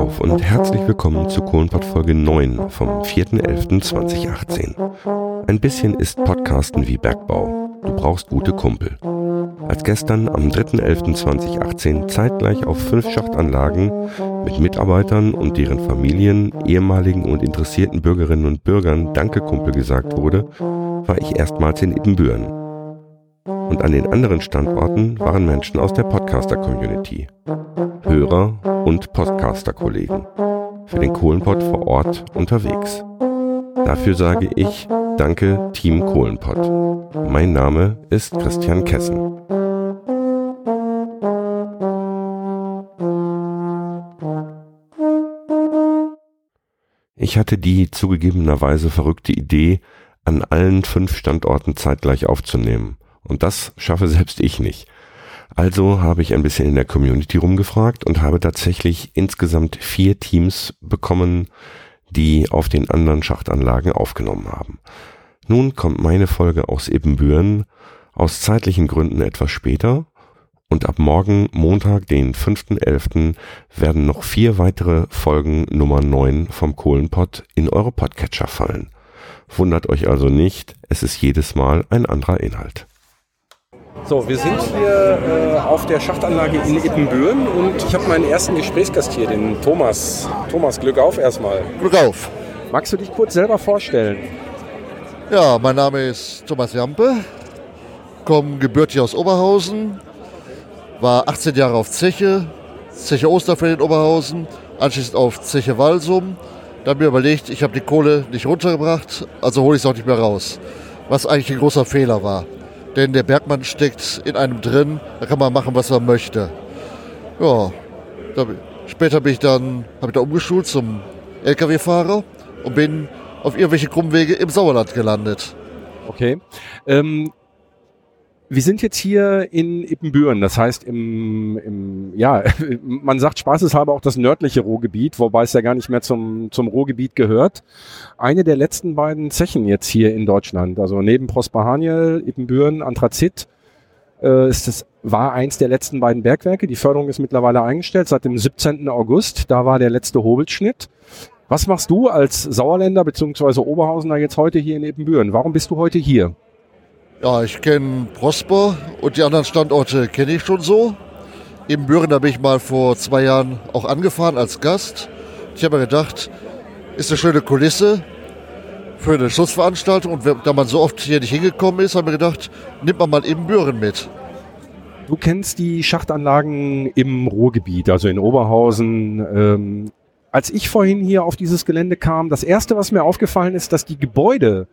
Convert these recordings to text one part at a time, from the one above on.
auf und herzlich willkommen zu Kohlenpott Folge 9 vom 4.11.2018. Ein bisschen ist Podcasten wie Bergbau. Du brauchst gute Kumpel. Als gestern am 3.11.2018 zeitgleich auf fünf Schachtanlagen mit Mitarbeitern und deren Familien, ehemaligen und interessierten Bürgerinnen und Bürgern Danke Kumpel gesagt wurde, war ich erstmals in Ibbenbüren und an den anderen Standorten waren Menschen aus der Podcaster-Community, Hörer und Podcaster-Kollegen, für den Kohlenpott vor Ort unterwegs. Dafür sage ich Danke Team Kohlenpott. Mein Name ist Christian Kessen. Ich hatte die zugegebenerweise verrückte Idee, an allen fünf Standorten zeitgleich aufzunehmen. Und das schaffe selbst ich nicht. Also habe ich ein bisschen in der Community rumgefragt und habe tatsächlich insgesamt vier Teams bekommen, die auf den anderen Schachtanlagen aufgenommen haben. Nun kommt meine Folge aus Ibbenbüren aus zeitlichen Gründen etwas später und ab morgen Montag, den 5.11. werden noch vier weitere Folgen Nummer 9 vom Kohlenpott in eure Podcatcher fallen. Wundert euch also nicht, es ist jedes Mal ein anderer Inhalt. So, wir sind hier äh, auf der Schachtanlage in Ippenbüren und ich habe meinen ersten Gesprächsgast hier, den Thomas. Thomas, Glück auf erstmal. Glück auf. Magst du dich kurz selber vorstellen? Ja, mein Name ist Thomas Jampe, komme gebürtig aus Oberhausen, war 18 Jahre auf Zeche, Zeche Osterfeld in Oberhausen, anschließend auf Zeche Walsum. Dann mir überlegt, ich habe die Kohle nicht runtergebracht, also hole ich es auch nicht mehr raus. Was eigentlich ein großer Fehler war denn der Bergmann steckt in einem drin, da kann man machen, was man möchte. Ja, da, später bin ich dann, habe ich da umgeschult zum LKW-Fahrer und bin auf irgendwelche Krummwege im Sauerland gelandet. Okay. Ähm, wir sind jetzt hier in Ippenbüren, das heißt im, im, ja, man sagt spaßeshalber auch das nördliche Ruhrgebiet, wobei es ja gar nicht mehr zum, zum Ruhrgebiet gehört. Eine der letzten beiden Zechen jetzt hier in Deutschland, also neben Prosper Haniel, Ippenbüren, Anthrazit, äh, ist das, war eins der letzten beiden Bergwerke. Die Förderung ist mittlerweile eingestellt seit dem 17. August. Da war der letzte Hobelschnitt. Was machst du als Sauerländer bzw. Oberhausener jetzt heute hier in Ippenbüren? Warum bist du heute hier? Ja, ich kenne Prosper und die anderen Standorte kenne ich schon so. Im Büren, da bin ich mal vor zwei Jahren auch angefahren als Gast. Ich habe mir gedacht, ist eine schöne Kulisse für eine Schussveranstaltung und da man so oft hier nicht hingekommen ist, habe ich mir gedacht, nimmt man mal eben Büren mit. Du kennst die Schachtanlagen im Ruhrgebiet, also in Oberhausen. Ähm, als ich vorhin hier auf dieses Gelände kam, das erste, was mir aufgefallen ist, dass die Gebäude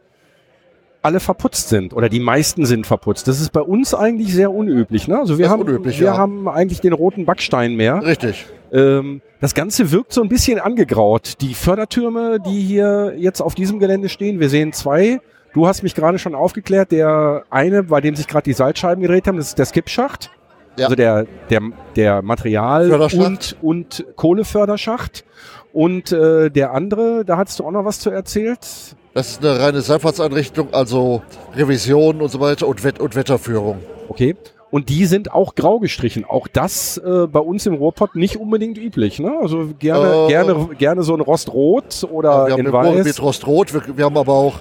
alle verputzt sind oder die meisten sind verputzt. Das ist bei uns eigentlich sehr unüblich. Ne? Also wir, haben, unüblich, wir ja. haben eigentlich den roten Backstein mehr. Richtig. Ähm, das Ganze wirkt so ein bisschen angegraut. Die Fördertürme, die hier jetzt auf diesem Gelände stehen, wir sehen zwei. Du hast mich gerade schon aufgeklärt, der eine, bei dem sich gerade die Salzscheiben gedreht haben, das ist der Skipschacht. Ja. Also der, der, der Material- und, und Kohleförderschacht. Und äh, der andere, da hattest du auch noch was zu erzählt. Das ist eine reine Seilfahrtseinrichtung, also Revision und so weiter und, Wett und Wetterführung. Okay. Und die sind auch grau gestrichen. Auch das äh, bei uns im Ruhrpott nicht unbedingt üblich. Ne? Also gerne, äh, gerne, gerne so ein Rostrot oder ja, wir haben in Weiß. Mit Rostrot. Wir, wir haben aber auch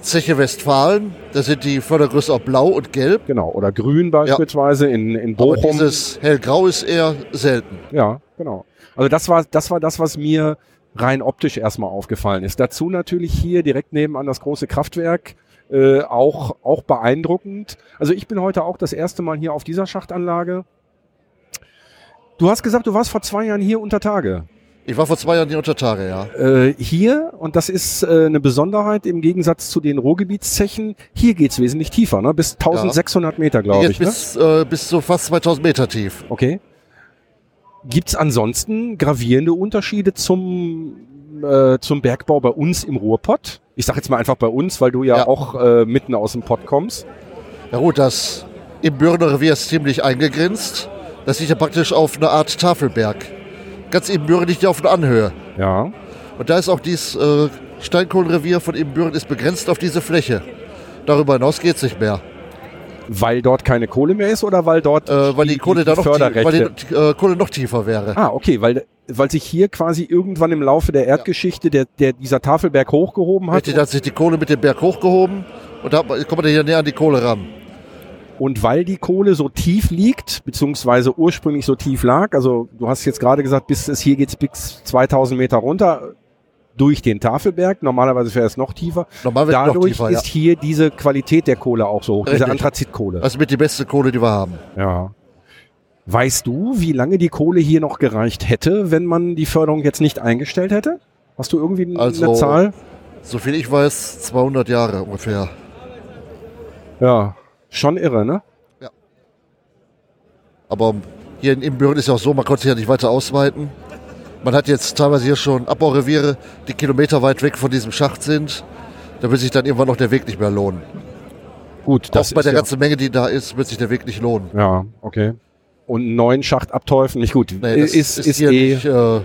Zeche Westfalen. Da sind die Fördergröße auch blau und gelb. Genau. Oder grün beispielsweise ja. in, in Bochum. Aber dieses hellgrau ist eher selten. Ja, genau. Also das war, das war das, was mir rein optisch erstmal aufgefallen ist. Dazu natürlich hier direkt nebenan das große Kraftwerk. Äh, auch, auch beeindruckend. Also ich bin heute auch das erste Mal hier auf dieser Schachtanlage. Du hast gesagt, du warst vor zwei Jahren hier unter Tage. Ich war vor zwei Jahren hier unter Tage, ja. Äh, hier, und das ist äh, eine Besonderheit im Gegensatz zu den Ruhrgebietszechen, hier geht's wesentlich tiefer, ne? bis 1600 ja. Meter, glaube ich. Bis, ne? äh, bis so fast 2000 Meter tief. Okay. Gibt es ansonsten gravierende Unterschiede zum, äh, zum Bergbau bei uns im Ruhrpott? Ich sage jetzt mal einfach bei uns, weil du ja, ja. auch äh, mitten aus dem Pott kommst. Ja gut, das im Bürner Revier ist ziemlich eingegrenzt. Das liegt ja praktisch auf einer Art Tafelberg. Ganz Ibbenbüren liegt ja auf einer Anhöhe. Ja. Und da ist auch dieses äh, Steinkohlenrevier von Ibbenbüren ist begrenzt auf diese Fläche. Darüber hinaus geht es nicht mehr. Weil dort keine Kohle mehr ist oder weil dort äh, weil die, die Kohle die, die da noch weil die äh, Kohle noch tiefer wäre. Ah, okay, weil weil sich hier quasi irgendwann im Laufe der Erdgeschichte der, der dieser Tafelberg hochgehoben hat. Richtig, da hat sich die Kohle mit dem Berg hochgehoben und da kommt man hier näher an die Kohle ran. Und weil die Kohle so tief liegt, beziehungsweise ursprünglich so tief lag, also du hast jetzt gerade gesagt, bis es hier geht's bis 2000 Meter runter durch den Tafelberg. Normalerweise wäre es noch tiefer. Normalerweise noch Dadurch tiefer, ja. ist hier diese Qualität der Kohle auch so hoch, diese. Anthrazitkohle. Das ist mit die beste Kohle, die wir haben. Ja. Weißt du, wie lange die Kohle hier noch gereicht hätte, wenn man die Förderung jetzt nicht eingestellt hätte? Hast du irgendwie eine Also- Zahl? So viel ich weiß, 200 Jahre ungefähr. Ja, schon irre, ne? Aber hier in Ibbenbüren ist ja auch so, man konnte sich ja nicht weiter ausweiten. Man hat jetzt teilweise hier schon Abbaureviere, die kilometerweit weg von diesem Schacht sind. Da wird sich dann irgendwann noch der Weg nicht mehr lohnen. Gut, das auch bei ist der ja, ganzen Menge, die da ist, wird sich der Weg nicht lohnen. ja, okay. Und einen neuen Schacht abteufeln, nicht gut. Nee, das ist, ist, hier eh, nicht. Äh,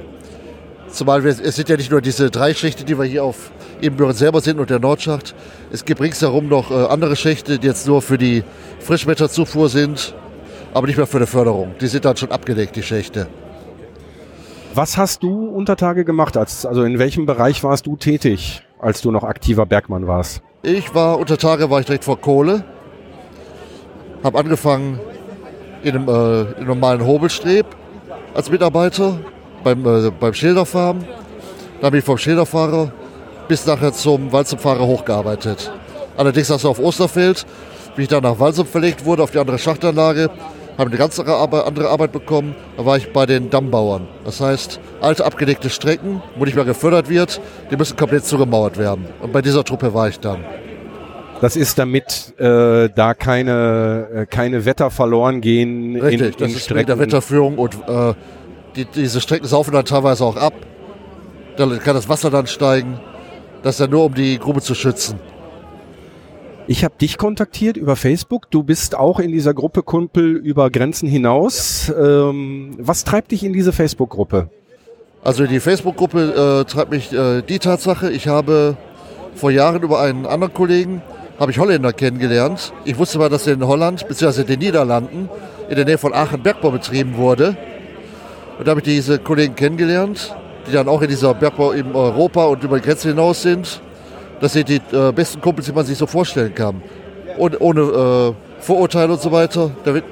zumal wir, es sind ja nicht nur diese drei Schächte, die wir hier auf Ibbenbüren selber sind und der Nordschacht. Es gibt ringsherum noch äh, andere Schächte, die jetzt nur für die Frischwetterzufuhr sind, aber nicht mehr für die Förderung. Die sind dann schon abgedeckt, die Schächte. Was hast du unter Tage gemacht? Als, also in welchem Bereich warst du tätig, als du noch aktiver Bergmann warst? Ich war unter Tage war ich direkt vor Kohle, habe angefangen in einem, äh, in einem normalen Hobelstreb als Mitarbeiter beim, äh, beim Schilderfahren. Dann bin ich vom Schilderfahrer bis nachher zum Walzumfahrer hochgearbeitet. Allerdings also auf Osterfeld, wie ich dann nach Walsum verlegt wurde, auf die andere Schachtanlage, habe eine ganz andere Arbeit, bekommen. Da war ich bei den Dammbauern. Das heißt, alte abgedeckte Strecken, wo nicht mehr gefördert wird, die müssen komplett zugemauert werden. Und bei dieser Truppe war ich dann. Das ist damit äh, da keine, äh, keine Wetter verloren gehen Richtig, in, das in ist mit der. Wetterführung und äh, die, diese Strecken saufen dann teilweise auch ab. Da kann das Wasser dann steigen. Das ist ja nur, um die Grube zu schützen. Ich habe dich kontaktiert über Facebook. Du bist auch in dieser Gruppe Kumpel über Grenzen hinaus. Ähm, was treibt dich in diese Facebook-Gruppe? Also die Facebook-Gruppe äh, treibt mich äh, die Tatsache, ich habe vor Jahren über einen anderen Kollegen, habe ich Holländer kennengelernt. Ich wusste mal, dass in Holland bzw. den Niederlanden in der Nähe von Aachen Bergbau betrieben wurde. Und da habe ich diese Kollegen kennengelernt, die dann auch in dieser Bergbau in Europa und über die Grenze hinaus sind. Das sind die äh, besten Kumpels, die man sich so vorstellen kann. Und ohne äh, Vorurteile und so weiter. Wird,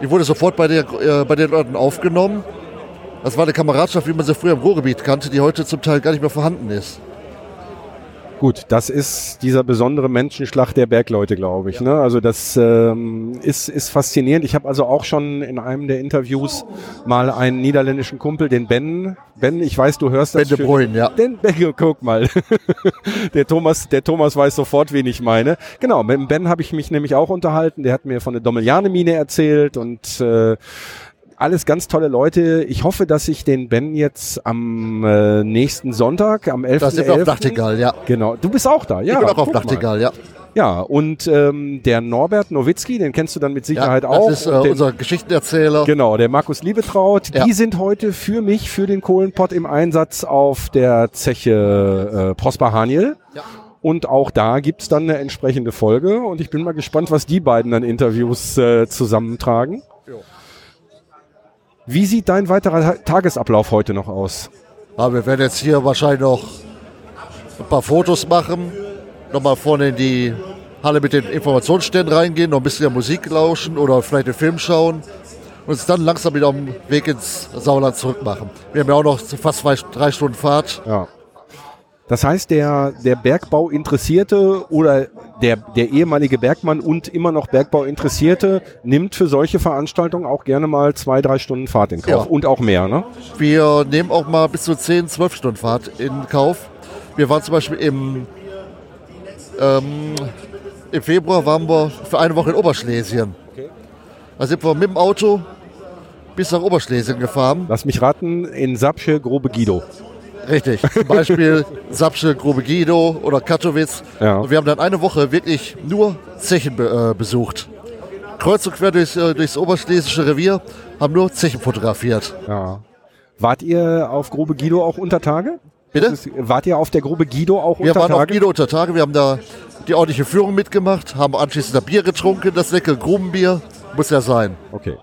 ich wurde sofort bei, der, äh, bei den Leuten aufgenommen. Das war eine Kameradschaft, wie man sie früher im Ruhrgebiet kannte, die heute zum Teil gar nicht mehr vorhanden ist. Gut, das ist dieser besondere Menschenschlag der Bergleute, glaube ich. Ne? Also das ähm, ist, ist faszinierend. Ich habe also auch schon in einem der Interviews mal einen niederländischen Kumpel, den Ben. Ben, ich weiß, du hörst das. Ben de Bruyne, ja. Den, Ben, guck mal. der, Thomas, der Thomas weiß sofort, wen ich meine. Genau, mit dem Ben habe ich mich nämlich auch unterhalten. Der hat mir von der Dommeliane-Mine erzählt und äh, alles ganz tolle Leute. Ich hoffe, dass ich den Ben jetzt am äh, nächsten Sonntag, am 11.11. Da sind wir auf Nachtigall, ja. Genau, du bist auch da, ja. ich bin auch auf mal. Nachtigall, ja. Ja, und ähm, der Norbert Nowitzki, den kennst du dann mit ja Sicherheit das auch. ist Und äh, der, unser Geschichtenerzähler. genau, der Markus Liebetraut. Ja. Die sind heute für mich, für den Kohlenpott im Einsatz auf der Zeche äh, Prosper Haniel. Ja. Und auch da gibt's dann eine entsprechende Folge. Und ich bin mal gespannt, was die beiden dann Interviews äh, zusammentragen. Ja. Wie sieht dein weiterer Ta- Tagesablauf heute noch aus? Aber wir werden jetzt hier wahrscheinlich noch ein paar Fotos machen. Nochmal vorne in die Halle mit den Informationsständen reingehen, noch ein bisschen Musik lauschen oder vielleicht einen Film schauen. Und uns dann langsam wieder auf dem Weg ins Sauerland zurückmachen. Wir haben ja auch noch fast drei Stunden Fahrt. Ja. Das heißt, der, der Bergbau-Interessierte oder der, der ehemalige Bergmann und immer noch Bergbau-Interessierte nimmt für solche Veranstaltungen auch gerne mal zwei, drei Stunden Fahrt in Kauf. Ja. Und auch mehr, ne? Wir nehmen auch mal bis zu 10, 12 Stunden Fahrt in Kauf. Wir waren zum Beispiel im, ähm, im Februar waren wir für eine Woche in Oberschlesien. Da sind wir mit dem Auto bis nach Oberschlesien gefahren. Lass mich raten, in Sapsche, Grobe Guido. Richtig. Zum Beispiel Sapsche, Grube Guido oder Katowice. Ja. Und wir haben dann eine Woche wirklich nur Zechen be äh, besucht. Kreuz und quer durchs, äh, durchs oberschlesische Revier, haben nur Zechen fotografiert. Ja. Wart ihr auf Grube Guido auch unter Tage? Bitte? Ist, wart ihr auf der Grube Guido auch Wir unter waren auf Tage? Guido unter Tage, wir haben da die ordentliche Führung mitgemacht, haben anschließend da Bier getrunken, das leckere Grubenbier. Muss ja sein. Okay.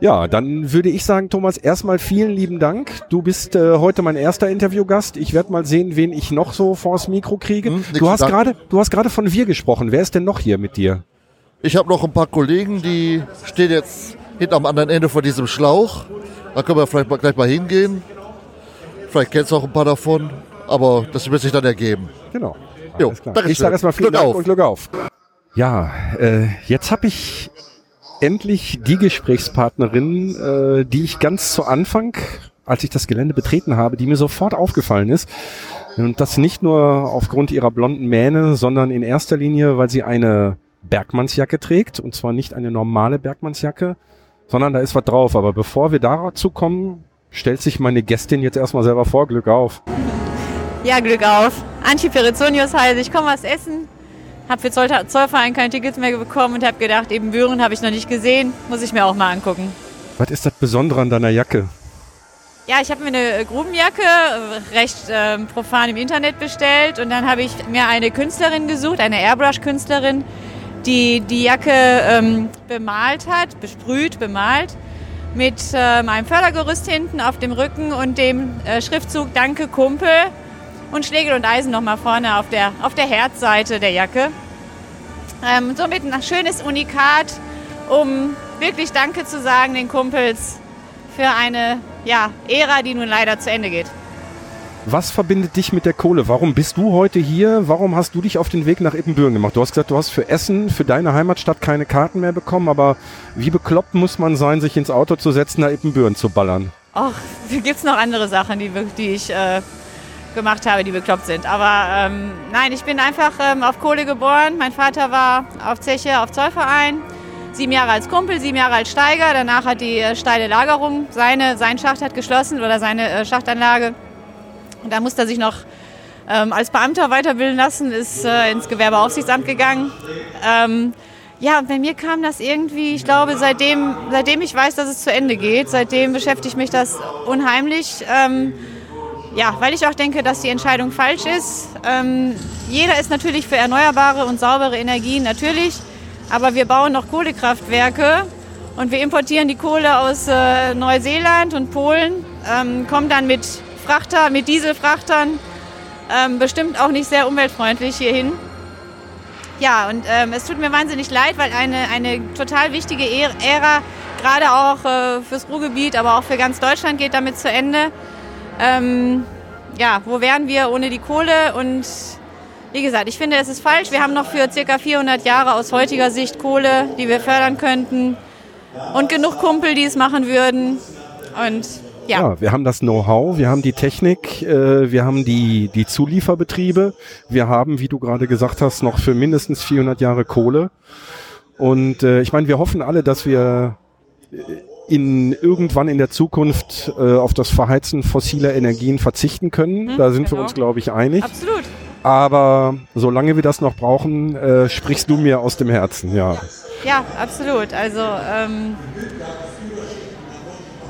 Ja, dann würde ich sagen, Thomas, erstmal vielen lieben Dank. Du bist äh, heute mein erster Interviewgast. Ich werde mal sehen, wen ich noch so vors Mikro kriege. Hm, du hast gerade, du hast gerade von wir gesprochen. Wer ist denn noch hier mit dir? Ich habe noch ein paar Kollegen, die stehen jetzt hinten am anderen Ende von diesem Schlauch. Da können wir vielleicht mal, gleich mal hingehen. Vielleicht kennst du auch ein paar davon, aber das wird sich dann ergeben. Genau. Jo. Ich sage erstmal vielen Glück Dank auf. und Glück auf. Ja, äh, jetzt habe ich endlich die Gesprächspartnerin, äh, die ich ganz zu Anfang, als ich das Gelände betreten habe, die mir sofort aufgefallen ist. Und das nicht nur aufgrund ihrer blonden Mähne, sondern in erster Linie, weil sie eine Bergmannsjacke trägt. Und zwar nicht eine normale Bergmannsjacke, sondern da ist was drauf. Aber bevor wir dazu kommen, stellt sich meine Gästin jetzt erstmal selber vor. Glück auf. Ja, Glück auf. Antje Perizonius heiße ich, komme aus Essen. Habe für Zoll Zollverein keine Tickets mehr bekommen und habe gedacht, eben Büren habe ich noch nicht gesehen, muss ich mir auch mal angucken. Was ist das Besondere an deiner Jacke? Ja, ich habe mir eine Grubenjacke äh, recht ähm, profan im Internet bestellt und dann habe ich mir eine Künstlerin gesucht, eine Airbrush-Künstlerin, die die Jacke ähm, bemalt hat, besprüht, bemalt, mit ähm, einem Fördergerüst hinten auf dem Rücken und dem äh, Schriftzug Danke Kumpel und Schlegel und Eisen nochmal vorne auf der, auf der Herzseite der Jacke. Ähm, somit ein schönes Unikat, um wirklich Danke zu sagen den Kumpels für eine ja, Ära, die nun leider zu Ende geht. Was verbindet dich mit der Kohle? Warum bist du heute hier? Warum hast du dich auf den Weg nach Ippenbüren gemacht? Du hast gesagt, du hast für Essen, für deine Heimatstadt keine Karten mehr bekommen, aber wie bekloppt muss man sein, sich ins Auto zu setzen, nach Ippenbüren zu ballern? Och, gibt es noch andere Sachen, die, die ich äh, gemacht habe, die bekloppt sind. Aber ähm, nein, ich bin einfach ähm, auf Kohle geboren. Mein Vater war auf Zeche, auf Zollverein. Sieben Jahre als Kumpel, sieben Jahre als Steiger. Danach hat die äh, steile Lagerung, seine, sein Schacht hat geschlossen oder seine äh, Schachtanlage. Und da musste er sich noch ähm, als Beamter weiterbilden lassen, ist äh, ins Gewerbeaufsichtsamt gegangen. Ähm, ja, bei mir kam das irgendwie, ich glaube, seitdem, seitdem ich weiß, dass es zu Ende geht, seitdem beschäftigt mich das unheimlich. Ja, weil ich auch denke, dass die Entscheidung falsch ist. Ähm, jeder ist natürlich für erneuerbare und saubere Energien, natürlich. Aber wir bauen noch Kohlekraftwerke und wir importieren die Kohle aus äh, Neuseeland und Polen, ähm, kommen dann mit Frachter, mit Dieselfrachtern, ähm, bestimmt auch nicht sehr umweltfreundlich hierhin. Ja, und ähm, es tut mir wahnsinnig leid, weil eine, eine total wichtige Ä- Ära, gerade auch äh, fürs Ruhrgebiet, aber auch für ganz Deutschland geht damit zu Ende. Ähm, ja, wo wären wir ohne die Kohle? Und wie gesagt, ich finde, es ist falsch. Wir haben noch für circa 400 Jahre aus heutiger Sicht Kohle, die wir fördern könnten. Und genug Kumpel, die es machen würden. Und ja, Ja, wir haben das Know-how, wir haben die Technik, äh, wir haben die, die Zulieferbetriebe, wir haben, wie du gerade gesagt hast, noch für mindestens 400 Jahre Kohle. Und äh, ich meine, wir hoffen alle, dass wir in irgendwann in der Zukunft äh, auf das Verheizen fossiler Energien verzichten können. Mhm, da sind wir genau. uns, glaube ich, einig. absolut. Aber solange wir das noch brauchen, äh, sprichst du mir aus dem Herzen, ja. Ja, absolut. Also ähm,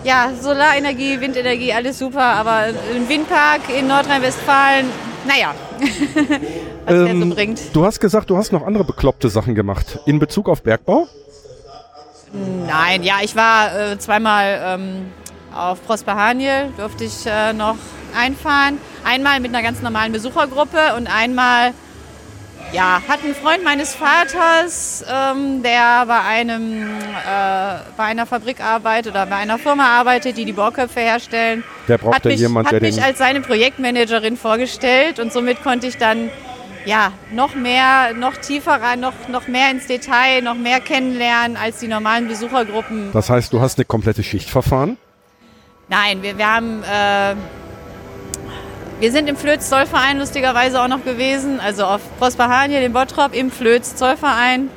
ja, Solarenergie, Windenergie, alles super, aber ein Windpark in Nordrhein-Westfalen, naja, was der so Ähm, bringt. Du hast gesagt, du hast noch andere bekloppte Sachen gemacht. In Bezug auf Bergbau? Nein, ja, ich war äh, zweimal ähm, auf Prosper Haniel, durfte ich äh, noch einfahren. Einmal mit einer ganz normalen Besuchergruppe und einmal, ja, hat ein Freund meines Vaters, ähm, der bei, einem, äh, bei einer Fabrik arbeitet oder bei einer Firma arbeitet, die die Bohrköpfe herstellen. Der braucht hat mich, jemand, hat mich als seine Projektmanagerin vorgestellt und somit konnte ich dann ja, noch mehr, noch tiefer rein, noch, noch mehr ins Detail, noch mehr kennenlernen als die normalen Besuchergruppen. Das heißt, du hast eine komplette Schicht verfahren? Nein, wir, wir haben, äh, wir sind im Flöz-Zollverein lustigerweise auch noch gewesen, also auf Prosperhanie, den Bottrop, im Flöz-Zollverein.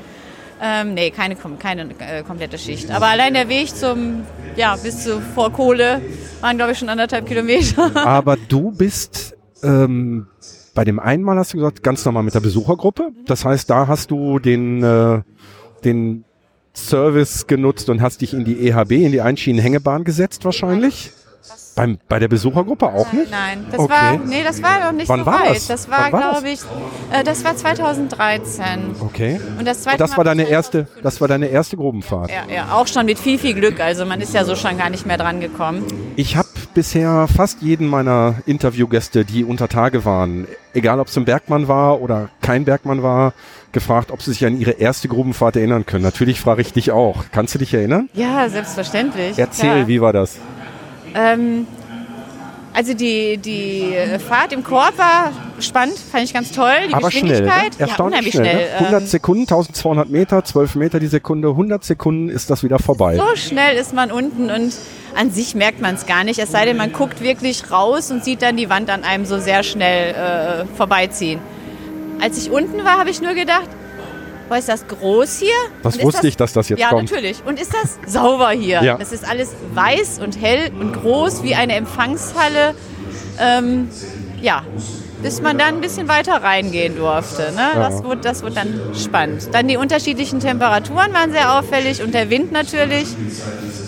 Ähm, nee, keine, keine äh, komplette Schicht. Aber allein der Weg zum, ja, bis zu Vorkohle waren, glaube ich, schon anderthalb Kilometer. Aber du bist ähm, bei dem einen Mal hast du gesagt, ganz normal mit der Besuchergruppe. Das heißt, da hast du den, äh, den Service genutzt und hast dich in die EHB, in die Einschienenhängebahn gesetzt wahrscheinlich. Beim, bei der Besuchergruppe auch nicht? Nein, das Okay. war, nee, das war noch nicht Wann so war weit. das? Das, war, glaube ich, äh, das war 2013. Okay. Und das zweite Und das Mal war deine 2015. erste, das war deine erste Grubenfahrt. Ja, ja, auch schon mit viel, viel Glück. Also man ist ja so schon gar nicht mehr dran gekommen. Ich habe bisher fast jeden meiner Interviewgäste, die unter Tage waren, egal ob es ein Bergmann war oder kein Bergmann war, gefragt, ob sie sich an ihre erste Grubenfahrt erinnern können. Natürlich frage ich dich auch. Kannst du dich erinnern? Ja, selbstverständlich. Erzähl, ja. wie war das? Ähm, also die, die Fahrt im Korb war spannend, fand ich ganz toll. Die Aber schnell, ne? Geschwindigkeit, ja, unheimlich schnell. schnell. ne? 100 Ähm, Sekunden, 1200 Meter, 12 Meter die Sekunde, 100 Sekunden ist das wieder vorbei. so schnell ist man unten und an sich merkt man es gar nicht. Es sei denn, man guckt wirklich raus und sieht dann die Wand an einem so sehr schnell äh, vorbeiziehen. Als ich unten war, habe ich nur gedacht, ist das groß hier? Das wusste ich, dass das jetzt ja, kommt. natürlich. Und ist das sauber hier? Ja. Es ist alles weiß und hell und groß wie eine Empfangshalle. Ähm, ja, bis man dann ein bisschen weiter reingehen durfte. Ne? Ja. Das, wurde, das wurde dann spannend. Dann die unterschiedlichen Temperaturen waren sehr auffällig und der Wind natürlich.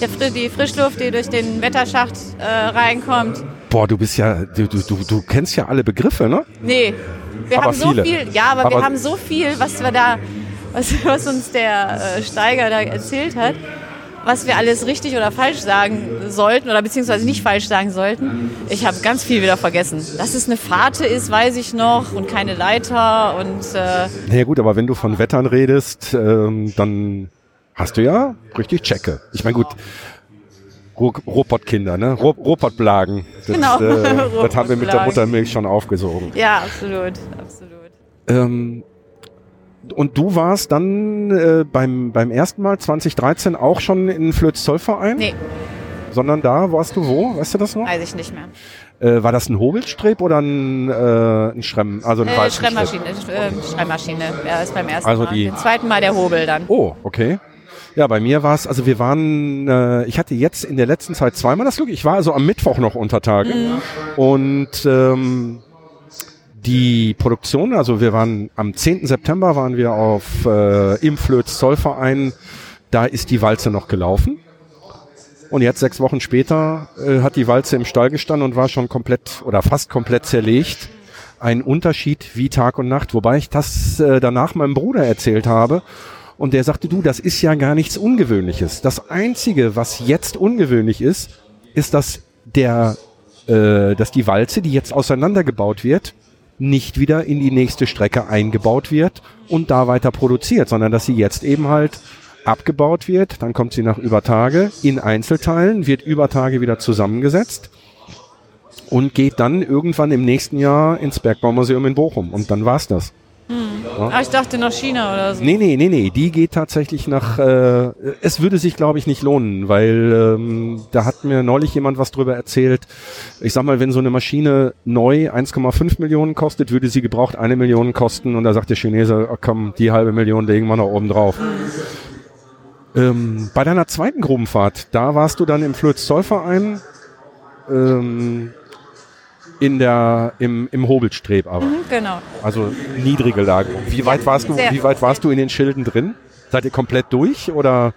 Der, die Frischluft, die durch den Wetterschacht äh, reinkommt. Boah, du bist ja, du, du, du, du kennst ja alle Begriffe, ne? Nee, wir Aber haben so viele. viel, ja, aber, Aber- wir haben so viel, was wir da, was, was uns der äh, Steiger da erzählt hat, was wir alles richtig oder falsch sagen sollten oder beziehungsweise nicht falsch sagen sollten. Ich habe ganz viel wieder vergessen. Dass es eine Fahrt ist, weiß ich noch und keine Leiter und äh, Naja gut, aber wenn du von Wettern redest, ähm, dann hast du ja richtig Checke. Ich meine gut, Ro Robotkinder, ne? Ro Robotblagen. Das, Genau. äh, das haben wir mit der. Muttermilch schon aufgesogen. ja, absolut, absolut. Ähm, und du warst dann äh, beim, beim ersten Mal 2013 auch schon in Flöz-Zollverein? Nee, Sondern da warst du wo? Weißt du das noch? weiß ich nicht mehr. Äh, war das ein Hobelstreb oder ein, äh, ein Schremm? Also ein Äh, Walzenstreb? Schreibmaschine, äh, Schreibmaschine. Ja, ist beim ersten Also Mal. die- Den zweiten Mal der Hobel dann. Oh, okay. Ja, bei mir war es, also wir waren, äh, ich hatte jetzt in der letzten Zeit zweimal das Glück. Ich war also am Mittwoch noch unter Tage und ähm, die Produktion, also wir waren am 10. September waren wir auf äh, im Flöz Zollverein, da ist die Walze noch gelaufen. Und jetzt sechs Wochen später äh, hat die Walze im Stall gestanden und war schon komplett oder fast komplett zerlegt. Ein Unterschied wie Tag und Nacht, wobei ich das äh, danach meinem Bruder erzählt habe. Und der sagte, du, das ist ja gar nichts Ungewöhnliches. Das Einzige, was jetzt ungewöhnlich ist, ist, dass der, äh, dass die Walze, die jetzt auseinandergebaut wird, nicht wieder in die nächste Strecke eingebaut wird und da weiter produziert, sondern dass sie jetzt eben halt abgebaut wird, dann kommt sie nach über Tage in Einzelteilen, wird über Tage wieder zusammengesetzt und geht dann irgendwann im nächsten Jahr ins Bergbaumuseum in Bochum und dann war's das. Ah, ich dachte nach China oder so. Nee, nee, nee, nee, die geht tatsächlich nach, äh, es würde sich glaube ich nicht lohnen, weil ähm, da hat mir neulich jemand was drüber erzählt. Ich sag mal, wenn so eine Maschine neu 1,5 Millionen kostet, würde sie gebraucht eine Million kosten und da sagt der Chinese, oh, komm, die halbe Million legen wir noch oben drauf. Ähm, bei deiner zweiten Grubenfahrt, da warst du dann im Flöz-Zollverein ähm, in der, im, im Hobelstreb aber. Mhm, Genau. Also niedrige Lagerung. Wie weit warst du, sehr. wie weit warst du in den Schilden drin? Seid ihr komplett durch oder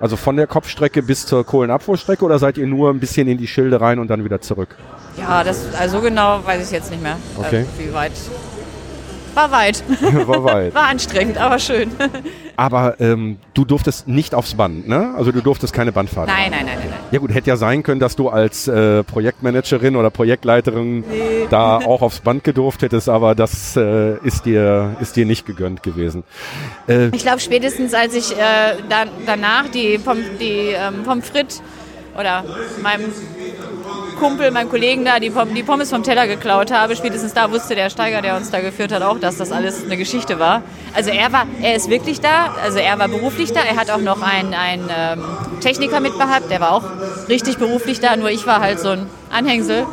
also von der Kopfstrecke bis zur Kohlenabfuhrstrecke oder seid ihr nur ein bisschen in die Schilde rein und dann wieder zurück? Ja, das, also genau weiß ich jetzt nicht mehr. Okay. Äh, wie weit. War weit. War weit. War anstrengend, aber schön. Aber ähm, du durftest nicht aufs Band, ne? Also du durftest keine Bandfahrt. Nein, nein, nein, nein. nein. Ja gut, hätte ja sein können, dass du als äh, Projektmanagerin oder Projektleiterin da auch aufs Band gedurft hättest, aber das äh, ist dir ist dir nicht gegönnt gewesen. Äh, Ich glaube, spätestens als ich äh, dann, danach die, Pom die ähm, Pommes frites oder meinem Kumpel, meinem Kollegen da die, die Pommes vom Teller geklaut habe, spätestens da wusste der Steiger, der uns da geführt hat, auch, dass das alles eine Geschichte war. Also er war, er ist wirklich da, also er war beruflich da, er hat auch noch einen, einen ähm, Techniker mitgehabt, der war auch richtig beruflich da, nur ich war halt so ein Anhängsel.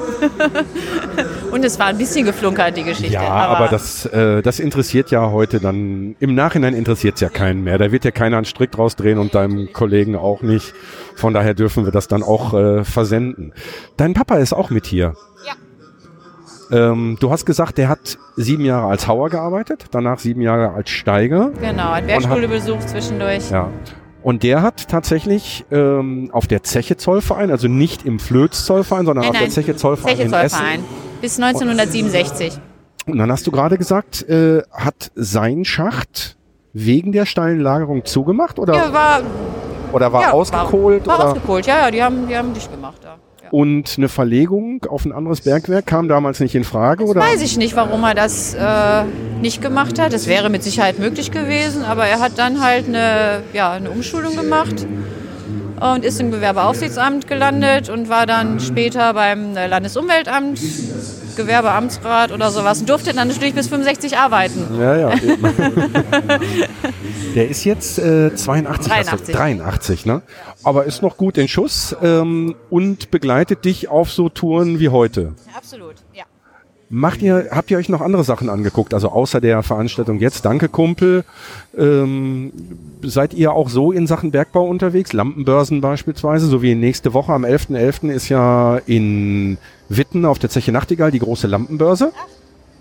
Und es war ein bisschen geflunkert, die Geschichte. Ja, aber, das, äh, das interessiert ja heute dann, im Nachhinein interessiert es ja keinen mehr. Da wird ja keiner einen Strick draus drehen und deinem Kollegen auch nicht. Von daher dürfen wir das dann auch äh, versenden. Dein Papa ist auch mit hier. Ja. Ähm, du hast gesagt, der hat sieben Jahre als Hauer gearbeitet, danach sieben Jahre als Steiger. Genau, hat Werkschule besucht zwischendurch. Ja. Und der hat tatsächlich ähm, auf der Zeche Zollverein, also nicht im Flöz Zollverein, sondern Nein, auf der. Zeche Zollverein Zeche in Essen. Zollverein. Bis 1967. Und dann hast du gerade gesagt, äh, hat sein Schacht wegen der steilen Lagerung zugemacht oder, Ja, war, oder war ja, ausgekohlt? War, war oder? ausgekohlt, ja, ja, die haben, die haben dicht gemacht da. Ja. Und eine Verlegung auf ein anderes Bergwerk kam damals nicht in Frage? oder? Weiß ich nicht, warum er das äh, nicht gemacht hat. Das wäre mit Sicherheit möglich gewesen, aber er hat dann halt eine, ja, eine Umschulung gemacht und ist im Gewerbeaufsichtsamt gelandet und war dann später beim äh, Landesumweltamt, Gewerbeamtsrat oder sowas und durfte dann natürlich bis 65 arbeiten. Ja, ja. Der ist jetzt äh, 82, hast du- 83. 83, ne? Aber ist noch gut in Schuss ähm, und begleitet dich auf so Touren wie heute. Absolut, ja. Macht ihr, habt ihr euch noch andere Sachen angeguckt? Also außer der Veranstaltung jetzt, danke Kumpel. Ähm, seid ihr auch so in Sachen Bergbau unterwegs? Lampenbörsen beispielsweise, so wie nächste Woche am 11.11. ist ja in Witten auf der Zeche Nachtigall die große Lampenbörse.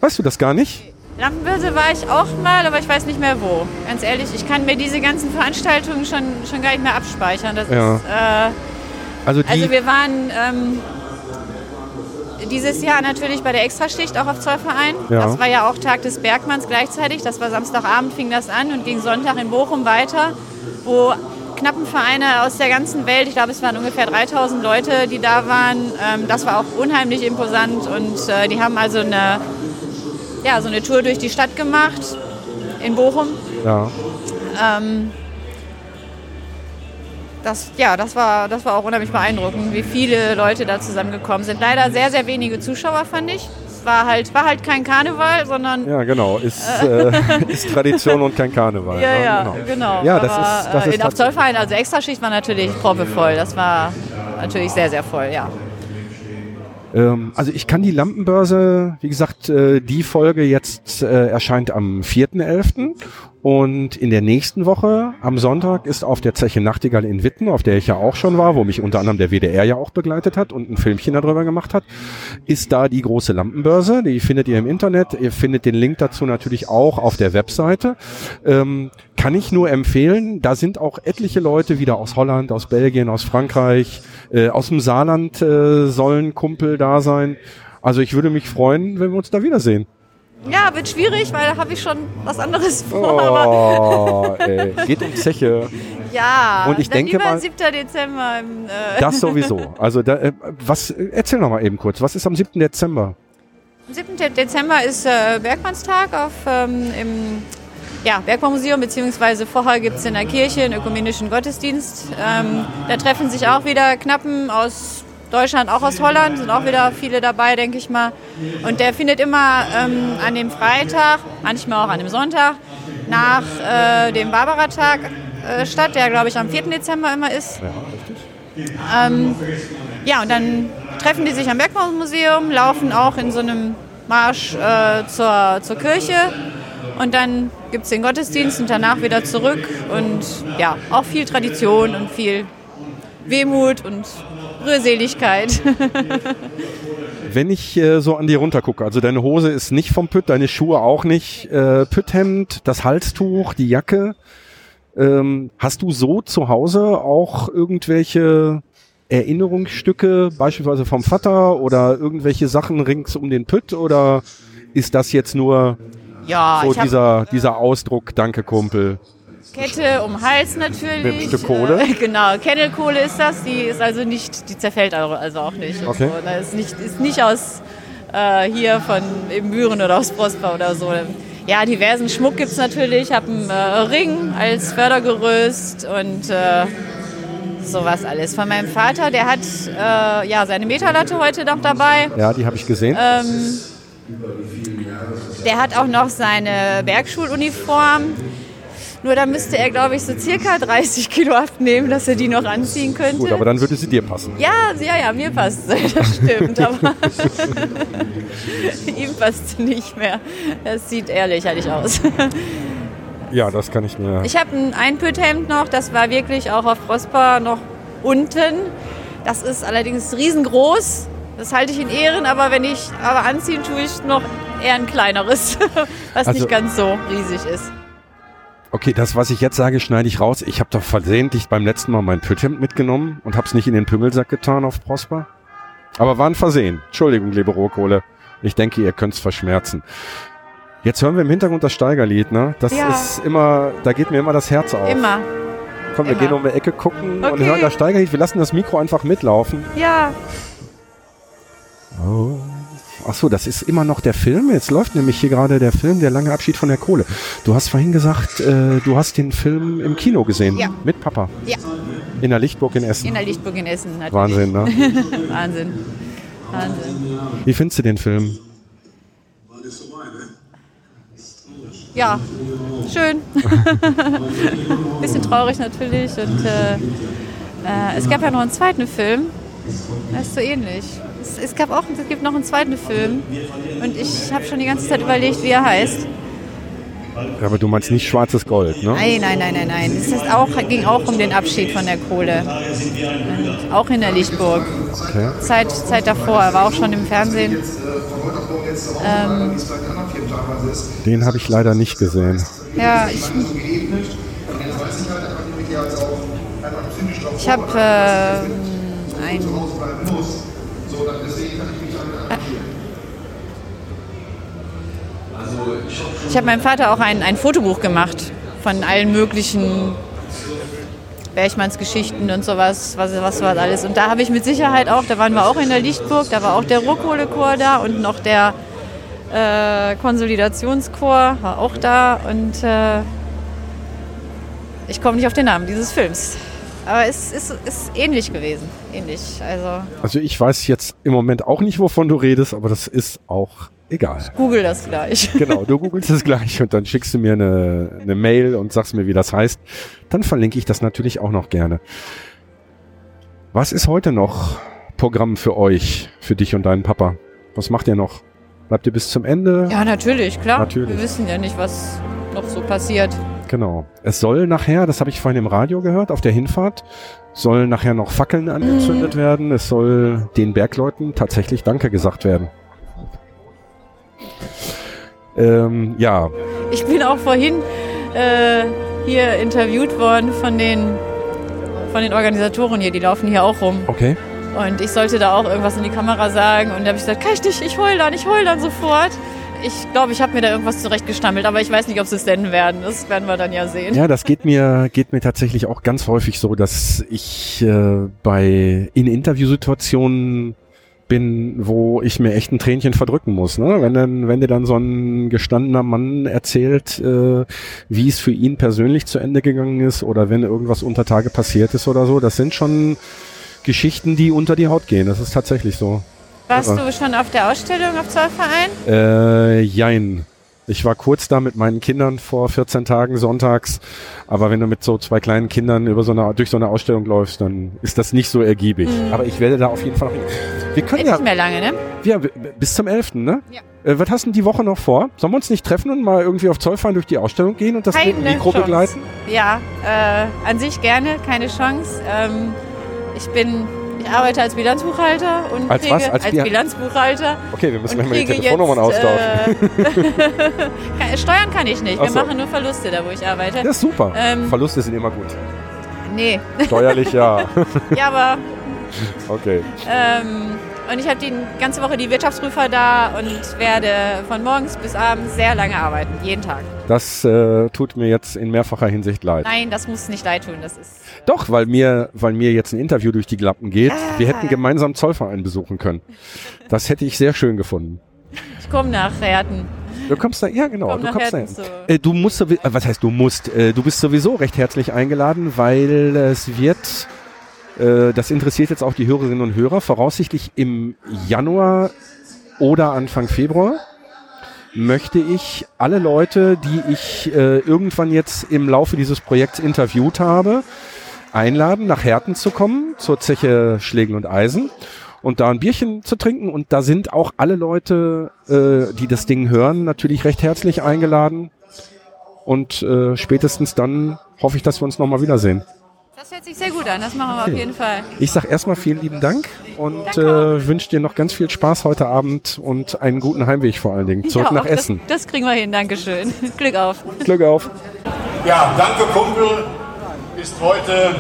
Weißt du das gar nicht? Lampenbörse war ich auch mal, aber ich weiß nicht mehr wo. Ganz ehrlich, ich kann mir diese ganzen Veranstaltungen schon, schon gar nicht mehr abspeichern. Das Ja. ist, äh, Also Also wir waren ähm, dieses Jahr natürlich bei der Extraschicht auch auf Zollverein. Ja. Das war ja auch Tag des Bergmanns gleichzeitig. Das war Samstagabend fing das an und ging Sonntag in Bochum weiter, wo Knappenvereine aus der ganzen Welt, ich glaube es waren ungefähr 3000 Leute, die da waren. Ähm, das war auch unheimlich imposant und äh, die haben also eine, ja, so eine Tour durch die Stadt gemacht in Bochum. ja. Ähm, das, ja, das war, das war auch unheimlich beeindruckend, wie viele Leute da zusammengekommen sind. Leider sehr, sehr wenige Zuschauer, fand ich. Es war halt, war halt kein Karneval, sondern Ja, genau. Ist, äh, ist Tradition und kein Karneval. ja, ne? ja, genau. genau. Ja, das Aber, ist, das äh, ist in, Zollverein, also Extraschicht war natürlich proppevoll. Das war natürlich sehr, sehr voll, ja. Ähm, Also ich kann die Lampenbörse, wie gesagt, äh, die Folge jetzt äh, erscheint am 4.11. Und in der nächsten Woche, am Sonntag, ist auf der Zeche Nachtigall in Witten, auf der ich ja auch schon war, wo mich unter anderem der WDR ja auch begleitet hat und ein Filmchen darüber gemacht hat, ist da die große Lampenbörse. Die findet ihr im Internet. Ihr findet den Link dazu natürlich auch auf der Webseite. Ähm, kann ich nur empfehlen. Da sind auch etliche Leute wieder aus Holland, aus Belgien, aus Frankreich, äh, aus dem Saarland äh, sollen Kumpel da sein. Also ich würde mich freuen, wenn wir uns da wiedersehen. Ja, wird schwierig, weil da habe ich schon was anderes vor. Aber Oh, ey. Geht um Zeche. ja, und ich dann denke mal- 7. Dezember. Im, äh, Das sowieso. Also da, äh, was, äh, erzähl noch mal eben kurz. Was ist am 7. Dezember? Am 7. Dezember ist äh, Bergmannstag auf, ähm, im ja, Bergbaumuseum, beziehungsweise vorher gibt es in der Kirche einen ökumenischen Gottesdienst. Ähm, da treffen sich auch wieder Knappen aus Deutschland, auch aus Holland, sind auch wieder viele dabei, denke ich mal. Und der findet immer ähm, an dem Freitag, manchmal auch an dem Sonntag, nach äh, dem Barbara-Tag äh, statt, der glaube ich am 4. Dezember immer ist. Ja, richtig. Ähm, ja, und dann treffen die sich am Bergbaumuseum, laufen auch in so einem Marsch äh, zur, zur Kirche und dann gibt es den Gottesdienst und danach wieder zurück und ja, auch viel Tradition und viel Wehmut und Rührseligkeit. Wenn ich äh, so an dir runter gucke, also deine Hose ist nicht vom Pütt, deine Schuhe auch nicht, äh, Pütthemd, das Halstuch, die Jacke. Ähm, hast du so zu Hause auch irgendwelche Erinnerungsstücke, beispielsweise vom Vater oder irgendwelche Sachen rings um den Pütt oder ist das jetzt nur Ja, so dieser, dieser Ausdruck, danke Kumpel? Kette um Hals natürlich. Mit einem Stück Kohle? Äh, genau, Kennelkohle ist das. Die ist also nicht, die zerfällt also auch nicht. Okay. So. Das ist nicht, ist nicht aus äh, hier von Ibbenbüren oder aus Prosper oder so. Ja, diversen Schmuck gibt es natürlich. Ich habe einen äh, Ring als Fördergerüst und äh, sowas alles. Von meinem Vater, der hat äh, ja seine Meterlatte heute noch dabei. Ja, die habe ich gesehen. Ähm, der hat auch noch seine Bergschuluniform. Nur da müsste er, glaube ich, so circa 30 Kilo abnehmen, dass er die noch anziehen könnte. Gut, aber dann würde sie dir passen. ja, ja, ja, mir passt sie, das stimmt. Aber ihm passt sie nicht mehr. Das sieht eher lächerlich aus. Ja, das kann ich mir. Ich habe ein Einpütthemd noch, das war wirklich auch auf Prosper noch unten. Das ist allerdings riesengroß. Das halte ich in Ehren, aber wenn ich aber anziehen, tue ich noch eher ein kleineres, was Also- nicht ganz so riesig ist. Okay, das, was ich jetzt sage, schneide ich raus. Ich habe doch versehentlich beim letzten Mal mein Pütthemd mitgenommen und habe es nicht in den Pümmelsack getan auf Prosper. Aber war ein Versehen. Entschuldigung, liebe Rohkohle. Ich denke, ihr könnt's verschmerzen. Jetzt hören wir im Hintergrund das Steigerlied, ne? Das Ja. ist immer, da geht mir immer das Herz auf. Immer. Komm, wir immer. gehen um die Ecke gucken und Okay. hören das Steigerlied. Wir lassen das Mikro einfach mitlaufen. Ja. Oh. Ach so, das ist immer noch der Film. Jetzt läuft nämlich hier gerade der Film Der lange Abschied von der Kohle. Du hast vorhin gesagt, äh, du hast den Film im Kino gesehen. Ja. Mit Papa. Ja. In der Lichtburg in Essen. In der Lichtburg in Essen. Natürlich. Wahnsinn, ne? Wahnsinn. Wahnsinn. Wie findest du den Film? Ja, schön. Bisschen traurig natürlich. Und äh, äh, es gab ja noch einen zweiten Film. Das ist so ähnlich. Es, es, gab auch, es gibt noch einen zweiten Film. Und ich habe schon die ganze Zeit überlegt, wie er heißt. Ja, aber du meinst nicht schwarzes Gold, ne? Nein, nein, nein, nein, nein. Es ist auch, ging auch um den Abschied von der Kohle. Und auch in der Lichtburg. Okay. Zeit, Zeit davor. Er war auch schon im Fernsehen. Ähm, Den habe ich leider nicht gesehen. Ja, ich. Ich habe äh, ein. Ich habe meinem Vater auch ein, ein Fotobuch gemacht von allen möglichen Berchmanns Geschichten und sowas, was, was war alles. Und da habe ich mit Sicherheit auch, da waren wir auch in der Lichtburg, da war auch der Rohkohlechor da und noch der äh, Konsolidationschor war auch da und äh, ich komme nicht auf den Namen dieses Films. Aber es ist, ist ähnlich gewesen. Ähnlich. Also Also ich weiß jetzt im Moment auch nicht, wovon du redest, aber das ist auch egal. google das gleich. Genau, du googelst es gleich und dann schickst du mir eine, eine Mail und sagst mir, wie das heißt. Dann verlinke ich das natürlich auch noch gerne. Was ist heute noch Programm für euch, für dich und deinen Papa? Was macht ihr noch? Bleibt ihr bis zum Ende? Ja, natürlich, klar. Natürlich. Wir wissen ja nicht, was noch so passiert. Genau. Es soll nachher, das habe ich vorhin im Radio gehört, auf der Hinfahrt, sollen nachher noch Fackeln angezündet werden. Es soll den Bergleuten tatsächlich Danke gesagt werden. Ähm, ja, Ich bin auch vorhin äh, hier interviewt worden von den, von den Organisatoren hier. Die laufen hier auch rum. okay. Und ich sollte da auch irgendwas in die Kamera sagen. Und da habe ich gesagt, kann ich nicht, ich heul dann, ich heul dann sofort. Ich glaube, ich habe mir da irgendwas zurechtgestammelt, aber ich weiß nicht, ob sie es senden werden. Das werden wir dann ja sehen. Ja, das geht mir, geht mir tatsächlich auch ganz häufig so, dass ich äh, bei in Interviewsituationen bin, wo ich mir echt ein Tränchen verdrücken muss. Ne? Wenn dann, wenn dir dann so ein gestandener Mann erzählt, äh, wie es für ihn persönlich zu Ende gegangen ist oder wenn irgendwas unter Tage passiert ist oder so, das sind schon Geschichten, die unter die Haut gehen. Das ist tatsächlich so. Warst du schon auf der Ausstellung auf Zollverein? Äh, jein. Ich war kurz da mit meinen Kindern vor 14 Tagen sonntags, aber wenn du mit so zwei kleinen Kindern über so eine, durch so eine Ausstellung läufst, dann ist das nicht so ergiebig. Aber ich werde da auf jeden Fall noch. Wir können Ist ja, nicht mehr lange, ne? ja bis zum 11., ne? Ja. Äh, was hast du denn die Woche noch vor? Sollen wir uns nicht treffen und mal irgendwie auf Zollverein durch die Ausstellung gehen und das Keine Mikro Chance. begleiten? Ja, äh, an sich gerne, keine Chance. Ähm, ich bin, ich arbeite als Bilanzbuchhalter und Als kriege was? Als als, Bilan- Bilanzbuchhalter. Okay, wir müssen mal die Telefonnummern jetzt, austauschen. Äh, Steuern kann ich nicht. Wir so. machen nur Verluste da, wo ich arbeite. Das ist super. ähm, Verluste sind immer gut. Nee, Steuerlich ja. ja, aber Okay. ähm, und ich habe die ganze Woche die Wirtschaftsprüfer da und werde von morgens bis abends sehr lange arbeiten, jeden Tag. Das äh, tut mir jetzt in mehrfacher Hinsicht leid. Nein, das muss nicht leid tun. Das ist Doch, weil mir, weil mir jetzt ein Interview durch die Glappen geht. Ah. Wir hätten gemeinsam Zollverein besuchen können. Das hätte ich sehr schön gefunden. ich komme nach Herten. Du kommst da, ja genau, Komm du kommst da hin. zu. Äh, du musst, äh, was heißt du musst? Äh, du bist sowieso recht herzlich eingeladen, weil es wird, äh, das interessiert jetzt auch die Hörerinnen und Hörer, voraussichtlich im Januar oder Anfang Februar möchte ich alle Leute, die ich äh, irgendwann jetzt im Laufe dieses Projekts interviewt habe, einladen, nach Herten zu kommen, zur Zeche Schlägen und Eisen und da ein Bierchen zu trinken. Und da sind auch alle Leute, äh, die das Ding hören, natürlich recht herzlich eingeladen. Und äh, spätestens dann hoffe ich, dass wir uns nochmal wiedersehen. Das hört sich sehr gut an. Das machen wir auf jeden Fall. Ich sag erstmal vielen lieben Dank und äh, wünsche dir noch ganz viel Spaß heute Abend und einen guten Heimweg vor allen Dingen. Zurück Ja, nach Essen. Das, das kriegen wir hin. Dankeschön. Glück auf. Glück auf. Ja, danke Kumpel ist heute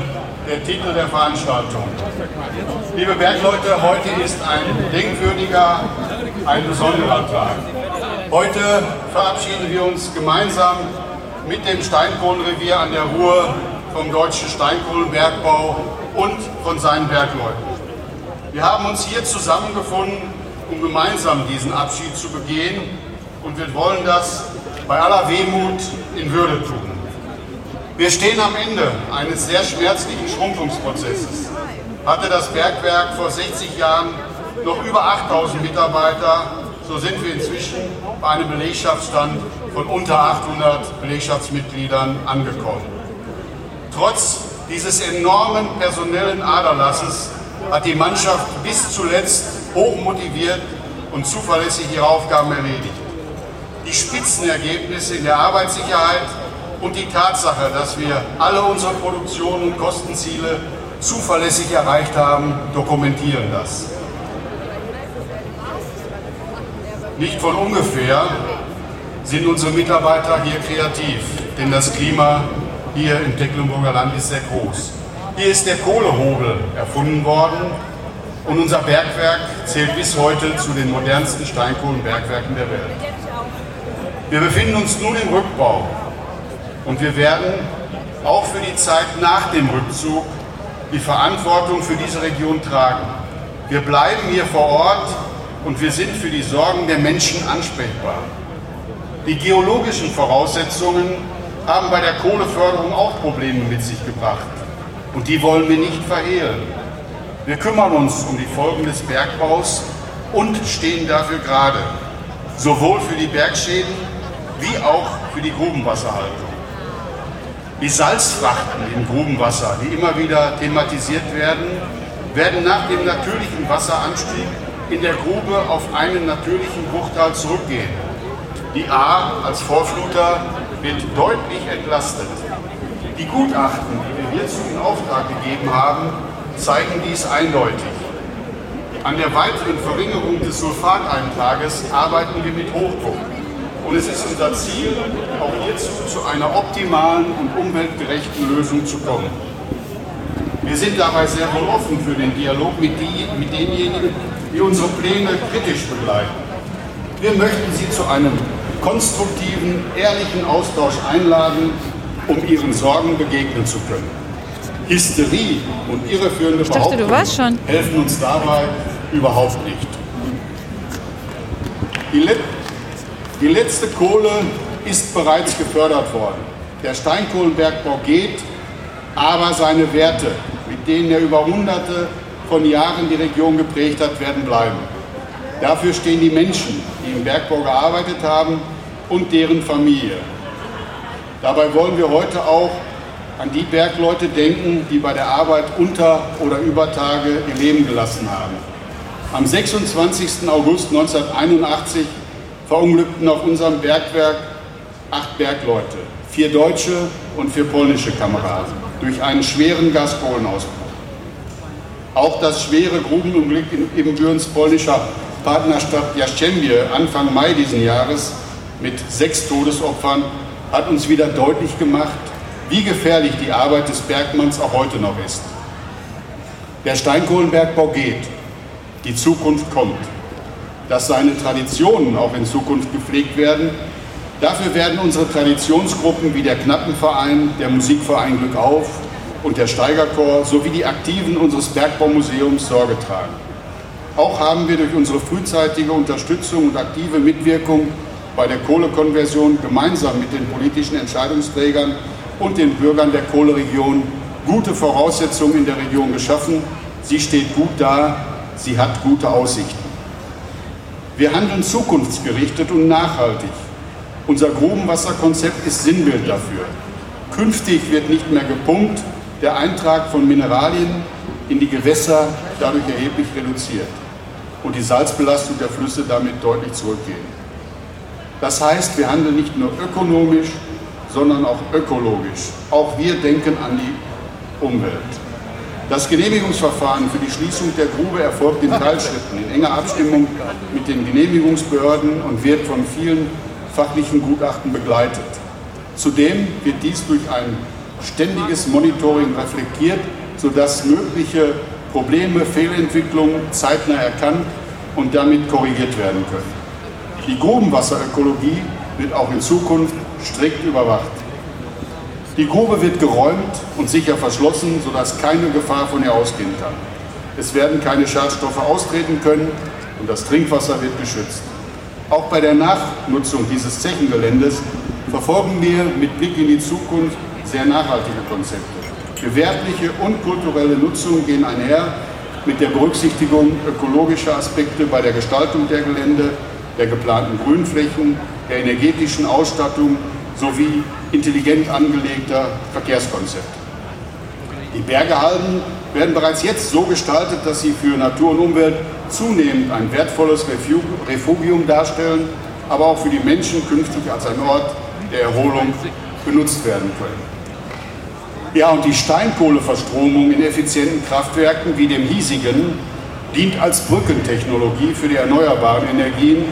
der Titel der Veranstaltung. Liebe Bergleute, heute ist ein denkwürdiger, ein besonderer Tag. Heute verabschieden wir uns gemeinsam mit dem Steinkohlenrevier an der Ruhr vom deutschen Steinkohlenbergbau und von seinen Bergleuten. Wir haben uns hier zusammengefunden, um gemeinsam diesen Abschied zu begehen und wir wollen das bei aller Wehmut in Würde tun. Wir stehen am Ende eines sehr schmerzlichen Schrumpfungsprozesses. Hatte das Bergwerk vor 60 Jahren noch über 8000 Mitarbeiter, so sind wir inzwischen bei einem Belegschaftsstand von unter 800 Belegschaftsmitgliedern angekommen. Trotz dieses enormen personellen Aderlasses hat die Mannschaft bis zuletzt hochmotiviert und zuverlässig ihre Aufgaben erledigt. Die Spitzenergebnisse in der Arbeitssicherheit und die Tatsache, dass wir alle unsere Produktion und Kostenziele zuverlässig erreicht haben, dokumentieren das. Nicht von ungefähr sind unsere Mitarbeiter hier kreativ, denn das Klima hier im Tecklenburger Land ist sehr groß. Hier ist der Kohlehobel erfunden worden und unser Bergwerk zählt bis heute zu den modernsten Steinkohlenbergwerken der Welt. Wir befinden uns nun im Rückbau und wir werden auch für die Zeit nach dem Rückzug die Verantwortung für diese Region tragen. Wir bleiben hier vor Ort und wir sind für die Sorgen der Menschen ansprechbar. Die geologischen Voraussetzungen haben bei der Kohleförderung auch Probleme mit sich gebracht. Und die wollen wir nicht verhehlen. Wir kümmern uns um die Folgen des Bergbaus und stehen dafür gerade, sowohl für die Bergschäden wie auch für die Grubenwasserhaltung. Die Salzfrachten im Grubenwasser, die immer wieder thematisiert werden, werden nach dem natürlichen Wasseranstieg in der Grube auf einen natürlichen Bruchteil zurückgehen. Die A als Vorfluter wird deutlich entlastet. Die Gutachten, die wir hierzu in Auftrag gegeben haben, zeigen dies eindeutig. An der weiteren Verringerung des Sulfateintrages arbeiten wir mit Hochdruck. Und es ist unser Ziel, auch hierzu zu einer optimalen und umweltgerechten Lösung zu kommen. Wir sind dabei sehr wohl offen für den Dialog mit, die, mit denjenigen, die unsere Pläne kritisch begleiten. Wir möchten Sie zu einem konstruktiven, ehrlichen Austausch einladen, um Ihren Sorgen begegnen zu können. Hysterie und irreführende ich dachte, Behauptungen helfen uns dabei überhaupt nicht. Die die letzte Kohle ist bereits gefördert worden. Der Steinkohlenbergbau geht, aber seine Werte, mit denen er über Hunderte von Jahren die Region geprägt hat, werden bleiben. Dafür stehen die Menschen, die im Bergbau gearbeitet haben und deren Familie. Dabei wollen wir heute auch an die Bergleute denken, die bei der Arbeit unter oder über Tage ihr Leben gelassen haben. Am 26. August 1981 verunglückten auf unserem Bergwerk acht Bergleute, vier deutsche und vier polnische Kameraden durch einen schweren Gaskohlenausbruch. Auch das schwere Grubenunglück in Ibbenbürens polnischer Partnerstadt Jaschembie Anfang Mai diesen Jahres mit sechs Todesopfern hat uns wieder deutlich gemacht, wie gefährlich die Arbeit des Bergmanns auch heute noch ist. Der Steinkohlenbergbau geht, die Zukunft kommt dass seine Traditionen auch in Zukunft gepflegt werden. Dafür werden unsere Traditionsgruppen wie der Knappenverein, der Musikverein Glück auf und der Steigerchor sowie die Aktiven unseres Bergbaumuseums Sorge tragen. Auch haben wir durch unsere frühzeitige Unterstützung und aktive Mitwirkung bei der Kohlekonversion gemeinsam mit den politischen Entscheidungsträgern und den Bürgern der Kohleregion gute Voraussetzungen in der Region geschaffen. Sie steht gut da, sie hat gute Aussichten. Wir handeln zukunftsgerichtet und nachhaltig. Unser Grubenwasserkonzept ist Sinnbild dafür. Künftig wird nicht mehr gepumpt, der Eintrag von Mineralien in die Gewässer dadurch erheblich reduziert und die Salzbelastung der Flüsse damit deutlich zurückgehen. Das heißt, wir handeln nicht nur ökonomisch, sondern auch ökologisch. Auch wir denken an die Umwelt. Das Genehmigungsverfahren für die Schließung der Grube erfolgt in Teilschritten in enger Abstimmung mit den Genehmigungsbehörden und wird von vielen fachlichen Gutachten begleitet. Zudem wird dies durch ein ständiges Monitoring reflektiert, sodass mögliche Probleme, Fehlentwicklungen zeitnah erkannt und damit korrigiert werden können. Die Grubenwasserökologie wird auch in Zukunft strikt überwacht. Die Grube wird geräumt und sicher verschlossen, sodass keine Gefahr von ihr ausgehen kann. Es werden keine Schadstoffe austreten können und das Trinkwasser wird geschützt. Auch bei der Nachnutzung dieses Zechengeländes verfolgen wir mit Blick in die Zukunft sehr nachhaltige Konzepte. Gewerbliche und kulturelle Nutzung gehen einher mit der Berücksichtigung ökologischer Aspekte bei der Gestaltung der Gelände, der geplanten Grünflächen, der energetischen Ausstattung sowie intelligent angelegter Verkehrskonzepte. Die Bergehalden werden bereits jetzt so gestaltet, dass sie für Natur und Umwelt zunehmend ein wertvolles Refugium darstellen, aber auch für die Menschen künftig als ein Ort der Erholung benutzt werden können. Ja, und die Steinkohleverstromung in effizienten Kraftwerken wie dem hiesigen dient als Brückentechnologie für die erneuerbaren Energien,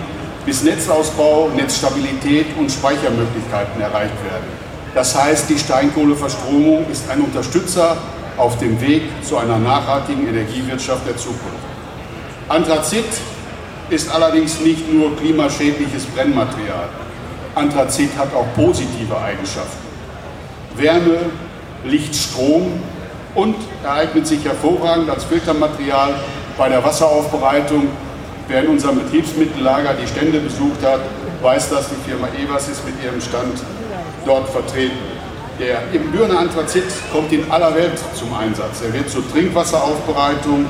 bis Netzausbau, Netzstabilität und Speichermöglichkeiten erreicht werden. Das heißt, die Steinkohleverstromung ist ein Unterstützer auf dem Weg zu einer nachhaltigen Energiewirtschaft der Zukunft. Anthrazit ist allerdings nicht nur klimaschädliches Brennmaterial. Anthrazit hat auch positive Eigenschaften. Wärme, Licht, Strom und er eignet sich hervorragend als Filtermaterial bei der Wasseraufbereitung. Wer in unserem Betriebsmittellager die Stände besucht hat, weiß, dass die Firma Evers ist mit ihrem Stand dort vertreten. Der Ibbenbürener Anthrazit kommt in aller Welt zum Einsatz. Er wird zur Trinkwasseraufbereitung,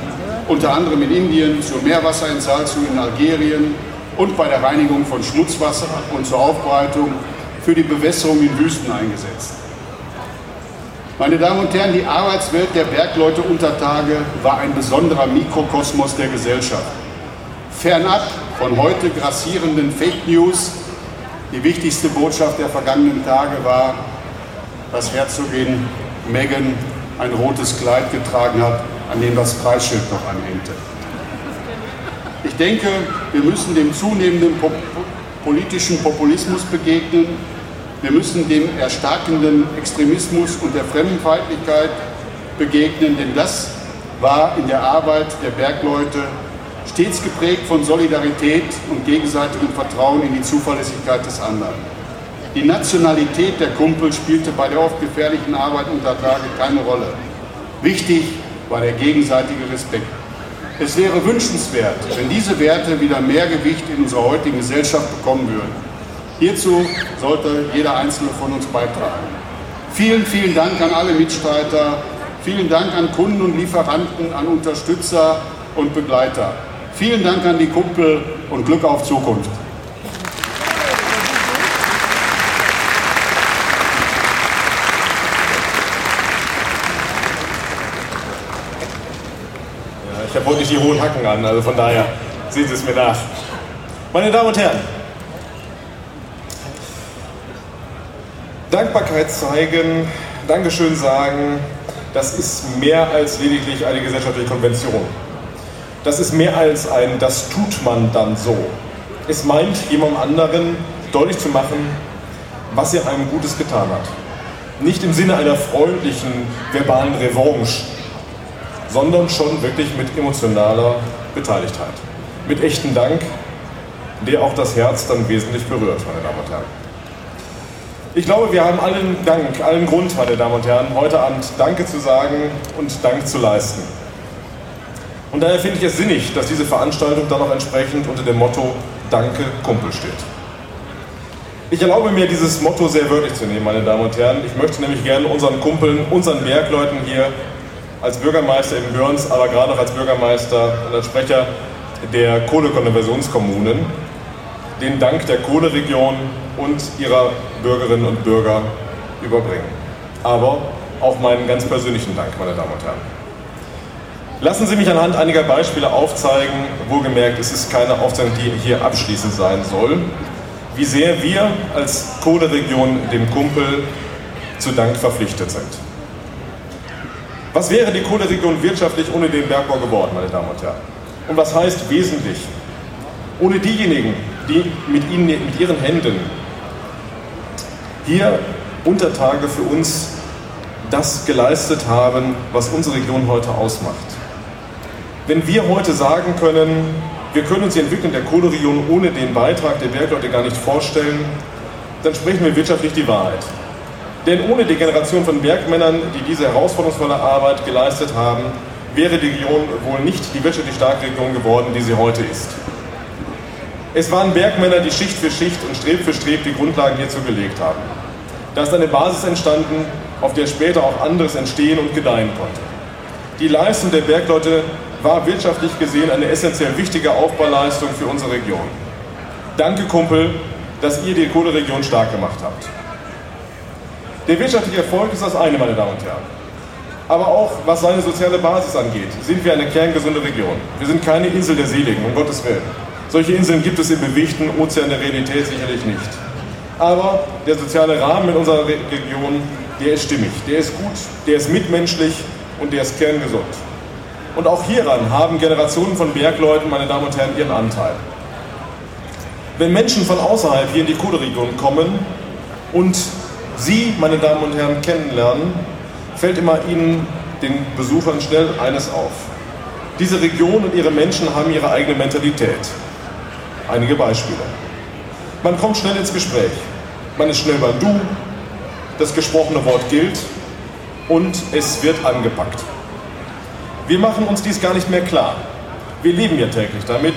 unter anderem in Indien, zur Meerwasserentsalzung in Algerien und bei der Reinigung von Schmutzwasser und zur Aufbereitung für die Bewässerung in Wüsten eingesetzt. Meine Damen und Herren, die Arbeitswelt der Bergleute unter Tage war ein besonderer Mikrokosmos der Gesellschaft. Fernab von heute grassierenden Fake News, die wichtigste Botschaft der vergangenen Tage war, dass Herzogin Meghan ein rotes Kleid getragen hat, an dem das Preisschild noch anhängte. Ich denke, wir müssen dem zunehmenden politischen Populismus begegnen. Wir müssen dem erstarkenden Extremismus und der Fremdenfeindlichkeit begegnen, denn das war in der Arbeit der Bergleute stets geprägt von Solidarität und gegenseitigem Vertrauen in die Zuverlässigkeit des anderen. Die Nationalität der Kumpel spielte bei der oft gefährlichen Arbeit unter Tage keine Rolle. Wichtig war der gegenseitige Respekt. Es wäre wünschenswert, wenn diese Werte wieder mehr Gewicht in unserer heutigen Gesellschaft bekommen würden. Hierzu sollte jeder Einzelne von uns beitragen. Vielen, vielen Dank an alle Mitstreiter. Vielen Dank an Kunden und Lieferanten, an Unterstützer und Begleiter. Vielen Dank an die Kumpel und Glück auf Zukunft. Ich habe heute nicht die hohen Hacken an, also von daher sehen Sie es mir nach. Meine Damen und Herren, Dankbarkeit zeigen, Dankeschön sagen, das ist mehr als lediglich eine gesellschaftliche Konvention. Das ist mehr als ein, das tut man dann so. Es meint, jemandem anderen deutlich zu machen, was er einem Gutes getan hat. Nicht im Sinne einer freundlichen verbalen Revanche, sondern schon wirklich mit emotionaler Beteiligtheit. Mit echten Dank, der auch das Herz dann wesentlich berührt, meine Damen und Herren. Ich glaube, wir haben allen Dank, allen Grund, meine Damen und Herren, heute Abend Danke zu sagen und Dank zu leisten. Und daher finde ich es sinnig, dass diese Veranstaltung dann auch entsprechend unter dem Motto Danke, Kumpel steht. Ich erlaube mir, dieses Motto sehr wörtlich zu nehmen, meine Damen und Herren. Ich möchte nämlich gerne unseren Kumpeln, unseren Bergleuten hier als Bürgermeister in Börns, aber gerade auch als Bürgermeister und als Sprecher der Kohlekonversionskommunen den Dank der Kohleregion und ihrer Bürgerinnen und Bürger überbringen. Aber auch meinen ganz persönlichen Dank, meine Damen und Herren. Lassen Sie mich anhand einiger Beispiele aufzeigen, wohlgemerkt, es ist keine Aufzeichnung, die hier abschließend sein soll, wie sehr wir als Kohleregion dem Kumpel zu Dank verpflichtet sind. Was wäre die Kohleregion wirtschaftlich ohne den Bergbau geworden, meine Damen und Herren? Und was heißt wesentlich? Ohne diejenigen, die mit, ihnen, mit ihren Händen hier unter Tage für uns das geleistet haben, was unsere Region heute ausmacht. Wenn wir heute sagen können, wir können uns die Entwicklung der Kohleregion ohne den Beitrag der Bergleute gar nicht vorstellen, dann sprechen wir wirtschaftlich die Wahrheit. Denn ohne die Generation von Bergmännern, die diese herausforderungsvolle Arbeit geleistet haben, wäre die Region wohl nicht die wirtschaftlich starke Region geworden, die sie heute ist. Es waren Bergmänner, die Schicht für Schicht und Streb für Streb die Grundlagen hierzu gelegt haben. Da ist eine Basis entstanden, auf der später auch anderes entstehen und gedeihen konnte. Die Leistung der Bergleute war wirtschaftlich gesehen eine essentiell wichtige Aufbauleistung für unsere Region. Danke, Kumpel, dass ihr die Kohleregion stark gemacht habt. Der wirtschaftliche Erfolg ist das eine, meine Damen und Herren. Aber auch was seine soziale Basis angeht, sind wir eine kerngesunde Region. Wir sind keine Insel der Seligen, um Gottes Willen. Solche Inseln gibt es im bewegten Ozean der Realität sicherlich nicht. Aber der soziale Rahmen in unserer Region, der ist stimmig, der ist gut, der ist mitmenschlich und der ist kerngesund. Und auch hieran haben Generationen von Bergleuten, meine Damen und Herren, ihren Anteil. Wenn Menschen von außerhalb hier in die Kohleregion kommen und Sie, meine Damen und Herren, kennenlernen, fällt immer Ihnen, den Besuchern, schnell eines auf. Diese Region und ihre Menschen haben ihre eigene Mentalität. Einige Beispiele. Man kommt schnell ins Gespräch. Man ist schnell beim Du, das gesprochene Wort gilt und es wird angepackt. Wir machen uns dies gar nicht mehr klar. Wir leben ja täglich damit,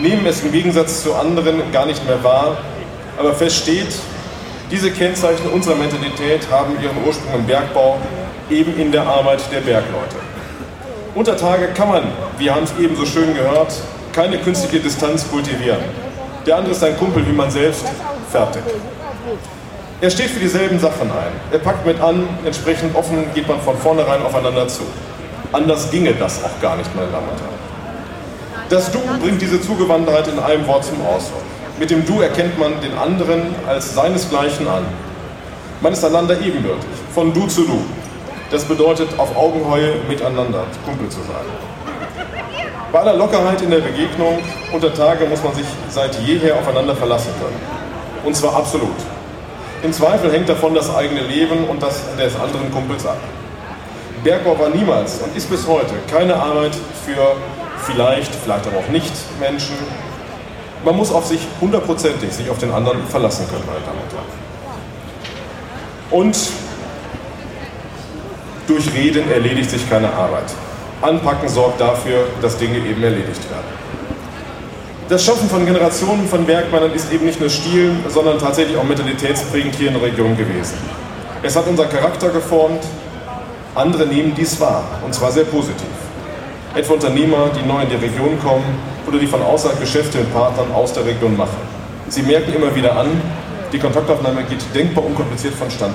nehmen es im Gegensatz zu anderen gar nicht mehr wahr, aber fest steht, diese Kennzeichen unserer Mentalität haben ihren Ursprung im Bergbau, eben in der Arbeit der Bergleute. Unter Tage kann man, wir haben es eben so schön gehört, keine künstliche Distanz kultivieren. Der andere ist ein Kumpel wie man selbst, fertig. Er steht für dieselben Sachen ein. Er packt mit an, entsprechend offen geht man von vornherein aufeinander zu. Anders ginge das auch gar nicht, meine Damen und Herren. Das Du bringt diese Zugewandtheit in einem Wort zum Ausdruck. Mit dem Du erkennt man den anderen als seinesgleichen an. Man ist einander ebenbürtig, von Du zu Du. Das bedeutet auf Augenhöhe miteinander Kumpel zu sein. Bei aller Lockerheit in der Begegnung unter Tage muss man sich seit jeher aufeinander verlassen können. Und zwar absolut. Im Zweifel hängt davon das eigene Leben und das des anderen Kumpels ab. Bergbau war niemals und ist bis heute keine Arbeit für vielleicht, vielleicht aber auch nicht Menschen, man muss auf sich hundertprozentig sich auf den anderen verlassen können, meine Damen und Herren. Und durch Reden erledigt sich keine Arbeit. Anpacken sorgt dafür, dass Dinge eben erledigt werden. Das Schaffen von Generationen von Bergmännern ist eben nicht nur Stil, sondern tatsächlich auch mentalitätsprägend hier in der Region gewesen. Es hat unser Charakter geformt, andere nehmen dies wahr, und zwar sehr positiv. Etwa Unternehmer, die neu in die Region kommen, oder die von außerhalb Geschäfte mit Partnern aus der Region machen. Sie merken immer wieder an, die Kontaktaufnahme geht denkbar unkompliziert vonstatten.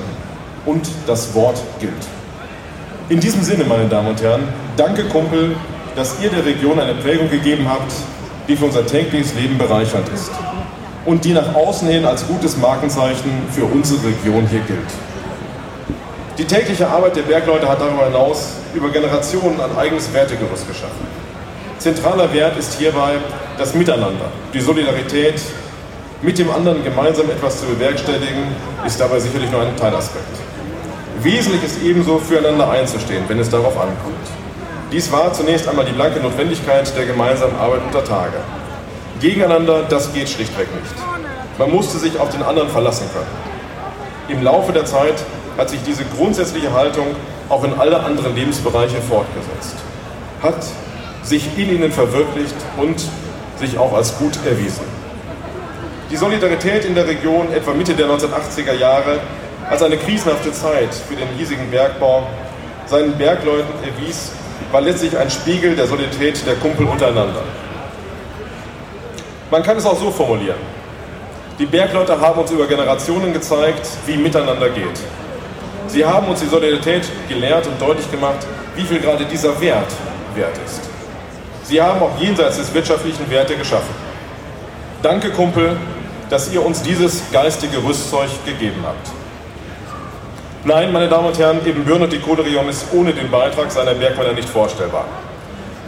Und das Wort gilt. In diesem Sinne, meine Damen und Herren, danke Kumpel, dass ihr der Region eine Prägung gegeben habt, die für unser tägliches Leben bereichernd ist und die nach außen hin als gutes Markenzeichen für unsere Region hier gilt. Die tägliche Arbeit der Bergleute hat darüber hinaus über Generationen ein eigenes Wertegerüst geschaffen. Zentraler Wert ist hierbei das Miteinander. Die Solidarität, mit dem anderen gemeinsam etwas zu bewerkstelligen, ist dabei sicherlich nur ein Teilaspekt. Wesentlich ist ebenso, füreinander einzustehen, wenn es darauf ankommt. Dies war zunächst einmal die blanke Notwendigkeit der gemeinsamen Arbeit unter Tage. Gegeneinander, das geht schlichtweg nicht. Man musste sich auf den anderen verlassen können. Im Laufe der Zeit hat sich diese grundsätzliche Haltung auch in alle anderen Lebensbereiche fortgesetzt. Hat sich in ihnen verwirklicht und sich auch als gut erwiesen. Die Solidarität in der Region etwa Mitte der 1980er Jahre als eine krisenhafte Zeit für den hiesigen Bergbau seinen Bergleuten erwies, war letztlich ein Spiegel der Solidarität der Kumpel untereinander. Man kann es auch so formulieren. Die Bergleute haben uns über Generationen gezeigt, wie miteinander geht. Sie haben uns die Solidarität gelehrt und deutlich gemacht, wie viel gerade dieser Wert wert ist. Sie haben auch jenseits des wirtschaftlichen Werte geschaffen. Danke, Kumpel, dass ihr uns dieses geistige Rüstzeug gegeben habt. Nein, meine Damen und Herren, Ebenbürn und die Kohleregion ist ohne den Beitrag seiner Bergmänner nicht vorstellbar.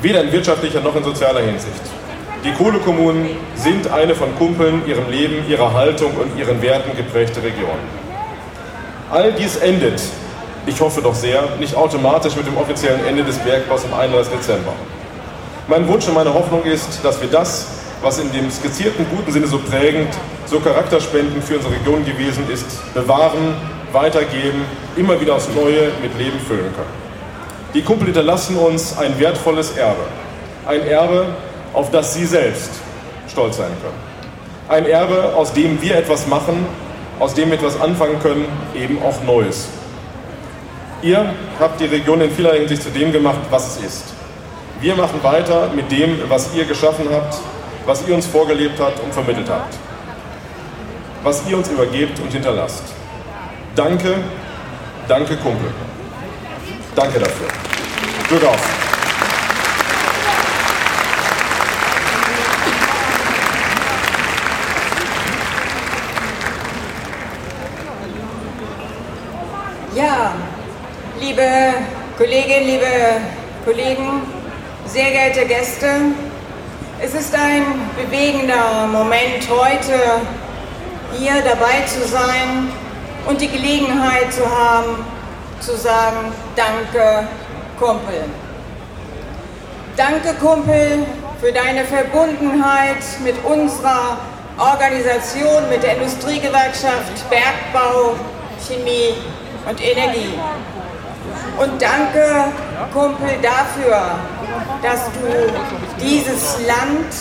Weder in wirtschaftlicher noch in sozialer Hinsicht. Die Kohlekommunen sind eine von Kumpeln, ihrem Leben, ihrer Haltung und ihren Werten geprägte Region. All dies endet, ich hoffe doch sehr, nicht automatisch mit dem offiziellen Ende des Bergbaus am 31. Dezember. Mein Wunsch und meine Hoffnung ist, dass wir das, was in dem skizzierten guten Sinne so prägend, so charakterspendend für unsere Region gewesen ist, bewahren, weitergeben, immer wieder aufs Neue mit Leben füllen können. Die Kumpel hinterlassen uns ein wertvolles Erbe. Ein Erbe, auf das Sie selbst stolz sein können. Ein Erbe, aus dem wir etwas machen, aus dem wir etwas anfangen können, eben auch Neues. Ihr habt die Region in vieler Hinsicht zu dem gemacht, was es ist. Wir machen weiter mit dem, was ihr geschaffen habt, was ihr uns vorgelebt habt und vermittelt habt. Was ihr uns übergebt und hinterlasst. Danke, danke Kumpel. Danke dafür. Glück auf. Ja, liebe Kolleginnen, liebe Kollegen, sehr geehrte Gäste, es ist ein bewegender Moment heute hier dabei zu sein und die Gelegenheit zu haben, zu sagen, danke Kumpel. Danke Kumpel für deine Verbundenheit mit unserer Organisation, mit der Industriegewerkschaft Bergbau, Chemie und Energie. Und danke, Kumpel, dafür, dass du dieses Land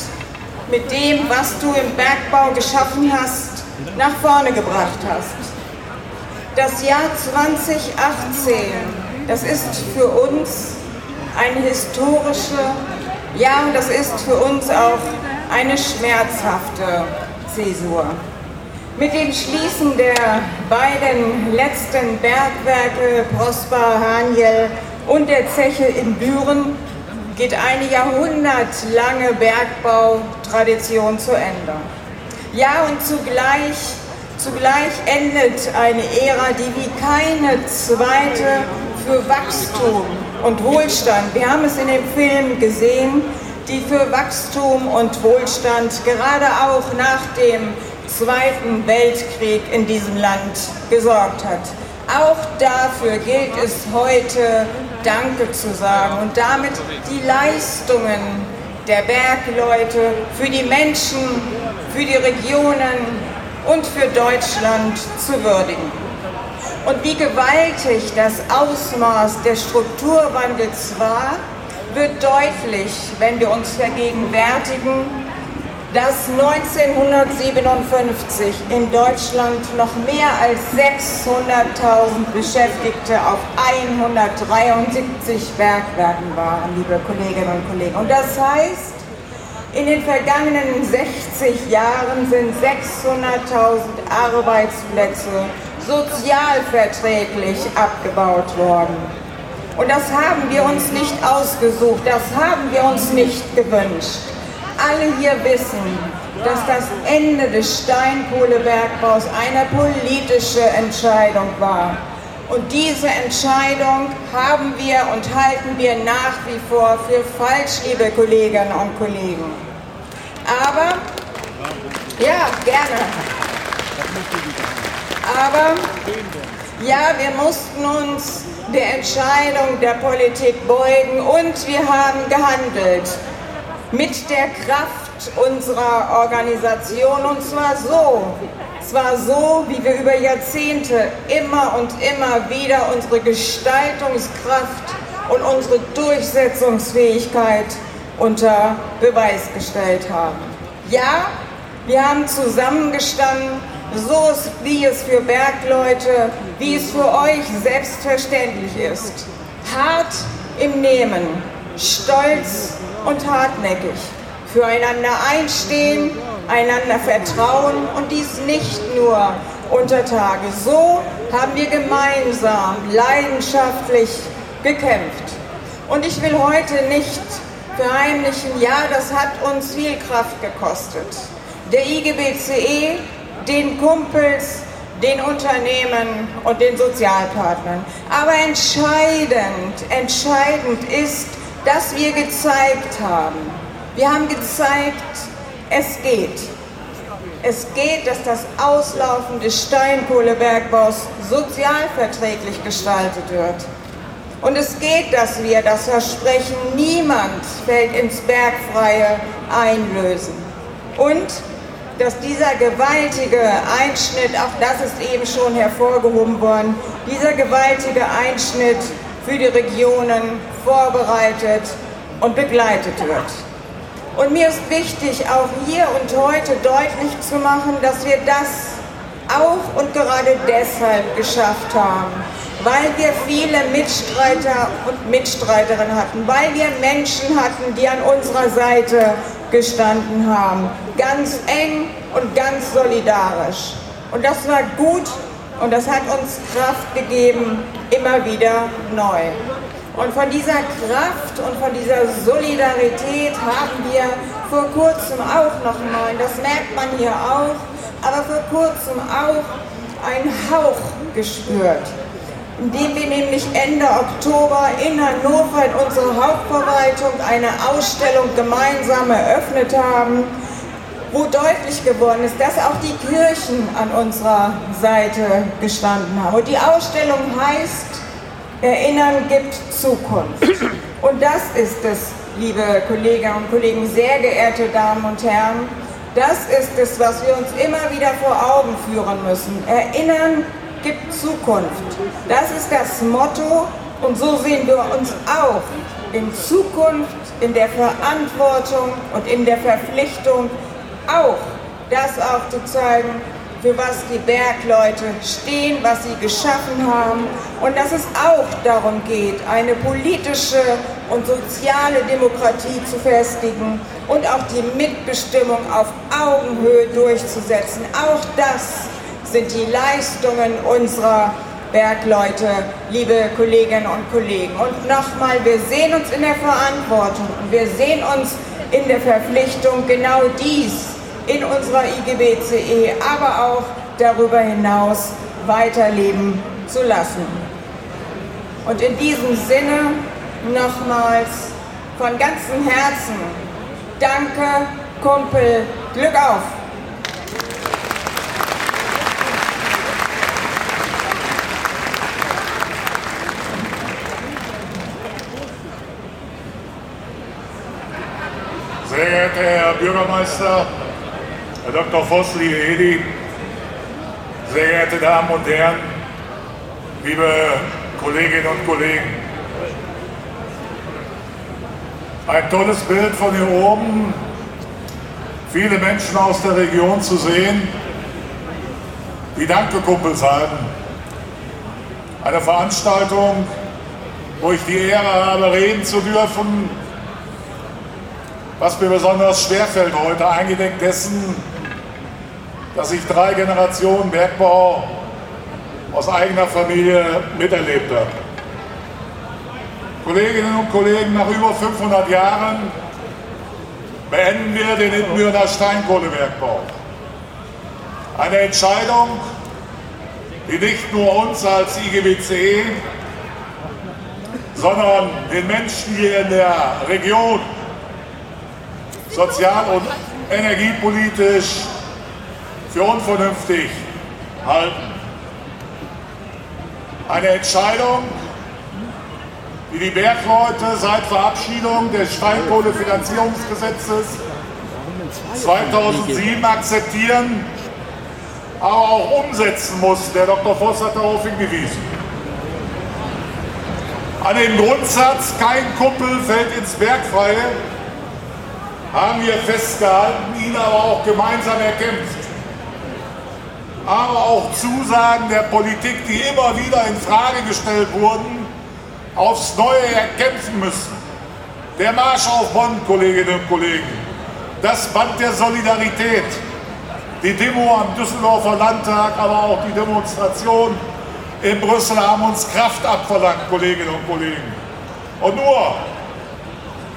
mit dem, was du im Bergbau geschaffen hast, nach vorne gebracht hast. Das Jahr 2018, das ist für uns eine historische, ja, das ist für uns auch eine schmerzhafte Zäsur. Mit dem Schließen der beiden letzten Bergwerke Prosper, Haniel und der Zeche in Büren geht eine jahrhundertlange Bergbautradition zu Ende. Ja, und zugleich, zugleich endet eine Ära, die wie keine zweite für Wachstum und Wohlstand, wir haben es in dem Film gesehen, die für Wachstum und Wohlstand gerade auch nach dem Zweiten Weltkrieg in diesem Land gesorgt hat. Auch dafür gilt es heute Danke zu sagen und damit die Leistungen der Bergleute für die Menschen, für die Regionen und für Deutschland zu würdigen. Und wie gewaltig das Ausmaß des Strukturwandels war, wird deutlich, wenn wir uns vergegenwärtigen, dass 1957 in Deutschland noch mehr als 600.000 Beschäftigte auf 173 Bergwerken waren, liebe Kolleginnen und Kollegen. Und das heißt, in den vergangenen 60 Jahren sind 600.000 Arbeitsplätze sozialverträglich abgebaut worden. Und das haben wir uns nicht ausgesucht, das haben wir uns nicht gewünscht alle hier wissen, dass das Ende des Steinkohlebergbaus eine politische Entscheidung war. Und diese Entscheidung haben wir und halten wir nach wie vor für falsch, liebe Kolleginnen und Kollegen. Aber, ja, gerne. Aber, ja, wir mussten uns der Entscheidung der Politik beugen und wir haben gehandelt mit der Kraft unserer Organisation und zwar so, zwar so, wie wir über Jahrzehnte immer und immer wieder unsere Gestaltungskraft und unsere Durchsetzungsfähigkeit unter Beweis gestellt haben. Ja, wir haben zusammengestanden, so wie es für Bergleute, wie es für euch selbstverständlich ist. Hart im Nehmen, stolz und hartnäckig. Füreinander einstehen, einander vertrauen und dies nicht nur unter Tage. So haben wir gemeinsam leidenschaftlich gekämpft. Und ich will heute nicht verheimlichen, ja, das hat uns viel Kraft gekostet. Der IGBCE, den Kumpels, den Unternehmen und den Sozialpartnern. Aber entscheidend, entscheidend ist, dass wir gezeigt haben. Wir haben gezeigt, es geht. Es geht, dass das Auslaufen des Steinkohlebergbaus sozialverträglich gestaltet wird. Und es geht, dass wir das Versprechen, niemand fällt ins Bergfreie, einlösen. Und dass dieser gewaltige Einschnitt, auch das ist eben schon hervorgehoben worden, dieser gewaltige Einschnitt für die Regionen vorbereitet und begleitet wird. Und mir ist wichtig, auch hier und heute deutlich zu machen, dass wir das auch und gerade deshalb geschafft haben, weil wir viele Mitstreiter und Mitstreiterinnen hatten, weil wir Menschen hatten, die an unserer Seite gestanden haben, ganz eng und ganz solidarisch. Und das war gut und das hat uns Kraft gegeben, immer wieder neu. Und von dieser Kraft und von dieser Solidarität haben wir vor kurzem auch noch mal, das merkt man hier auch, aber vor kurzem auch einen Hauch gespürt, indem wir nämlich Ende Oktober in Hannover in unserer Hauptverwaltung eine Ausstellung gemeinsam eröffnet haben, wo deutlich geworden ist, dass auch die Kirchen an unserer Seite gestanden haben. Und die Ausstellung heißt Erinnern gibt Zukunft. Und das ist es, liebe Kolleginnen und Kollegen, sehr geehrte Damen und Herren. Das ist es, was wir uns immer wieder vor Augen führen müssen. Erinnern gibt Zukunft. Das ist das Motto und so sehen wir uns auch in Zukunft, in der Verantwortung und in der Verpflichtung, auch das aufzuzeigen, für was die Bergleute stehen, was sie geschaffen haben und dass es auch darum geht, eine politische und soziale Demokratie zu festigen und auch die Mitbestimmung auf Augenhöhe durchzusetzen. Auch das sind die Leistungen unserer Bergleute, liebe Kolleginnen und Kollegen. Und nochmal, wir sehen uns in der Verantwortung und wir sehen uns in der Verpflichtung, genau dies in unserer IGBCE, aber auch darüber hinaus weiterleben zu lassen. Und in diesem Sinne nochmals von ganzem Herzen Danke, Kumpel, Glück auf! Sehr geehrter Herr Bürgermeister, Herr Dr. Voss, liebe Edi, sehr geehrte Damen und Herren, liebe Kolleginnen und Kollegen. Ein tolles Bild von hier oben, viele Menschen aus der Region zu sehen, die Danke-Kumpels halten. Eine Veranstaltung, wo ich die Ehre habe, reden zu dürfen, was mir besonders schwerfällt heute, eingedenk dessen, dass ich drei Generationen Bergbau aus eigener Familie miterlebt habe. Kolleginnen und Kollegen, nach über 500 Jahren beenden wir den Ittenbürener Steinkohlebergbau. Eine Entscheidung, die nicht nur uns als IGBCE, sondern den Menschen hier in der Region sozial- und energiepolitisch für unvernünftig halten. Eine Entscheidung, die die Bergleute seit Verabschiedung des Steinkohlefinanzierungsgesetzes 2007 akzeptieren, aber auch umsetzen muss. Der Dr. Voss hat darauf hingewiesen. An den Grundsatz, kein Kuppel fällt ins Bergfreie, haben wir festgehalten, ihn aber auch gemeinsam erkämpft aber auch Zusagen der Politik, die immer wieder in Frage gestellt wurden, aufs Neue erkämpfen müssen. Der Marsch auf Bonn, Kolleginnen und Kollegen, das Band der Solidarität, die Demo am Düsseldorfer Landtag, aber auch die Demonstration in Brüssel haben uns Kraft abverlangt, Kolleginnen und Kollegen. Und nur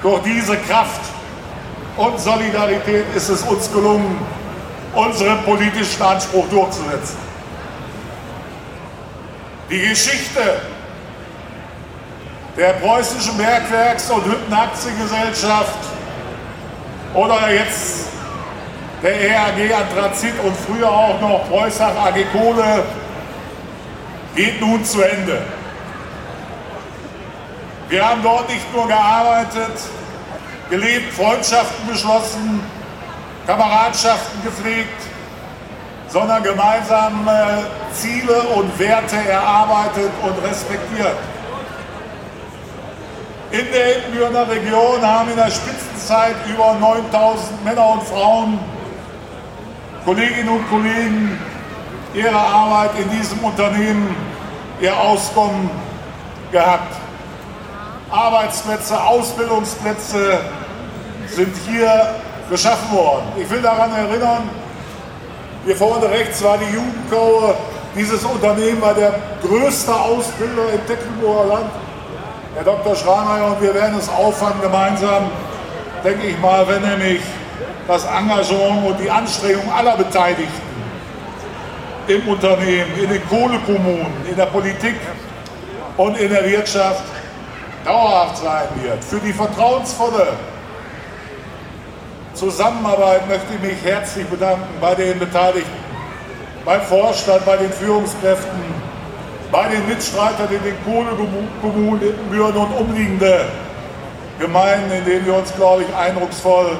durch diese Kraft und Solidarität ist es uns gelungen, unseren politischen Anspruch durchzusetzen. Die Geschichte der preußischen Bergwerks- und Hüttenaktiengesellschaft oder jetzt der ERG Anthrazit und früher auch noch Preußach AG Kohle geht nun zu Ende. Wir haben dort nicht nur gearbeitet, gelebt, Freundschaften beschlossen, Kameradschaften gepflegt, sondern gemeinsame Ziele und Werte erarbeitet und respektiert. In der Ibbenbürener Region haben in der Spitzenzeit über 9000 Männer und Frauen, Kolleginnen und Kollegen, ihre Arbeit in diesem Unternehmen, ihr Auskommen gehabt. Arbeitsplätze, Ausbildungsplätze sind hier geschaffen worden. Ich will daran erinnern, hier vorne rechts war die Jugendkaue. Dieses Unternehmen war der größte Ausbilder im Tecklenburger Land. Herr Dr. Schraneyer und wir werden es auffangen gemeinsam, denke ich mal, wenn nämlich das Engagement und die Anstrengung aller Beteiligten im Unternehmen, in den Kohlekommunen, in der Politik und in der Wirtschaft dauerhaft sein wird. Für die vertrauensvolle Zusammenarbeit möchte ich mich herzlich bedanken bei den Beteiligten, beim Vorstand, bei den Führungskräften, bei den Mitstreitern in den Kohlekommunen, Ibbenbüren und umliegende Gemeinden, in denen wir uns, glaube ich, eindrucksvoll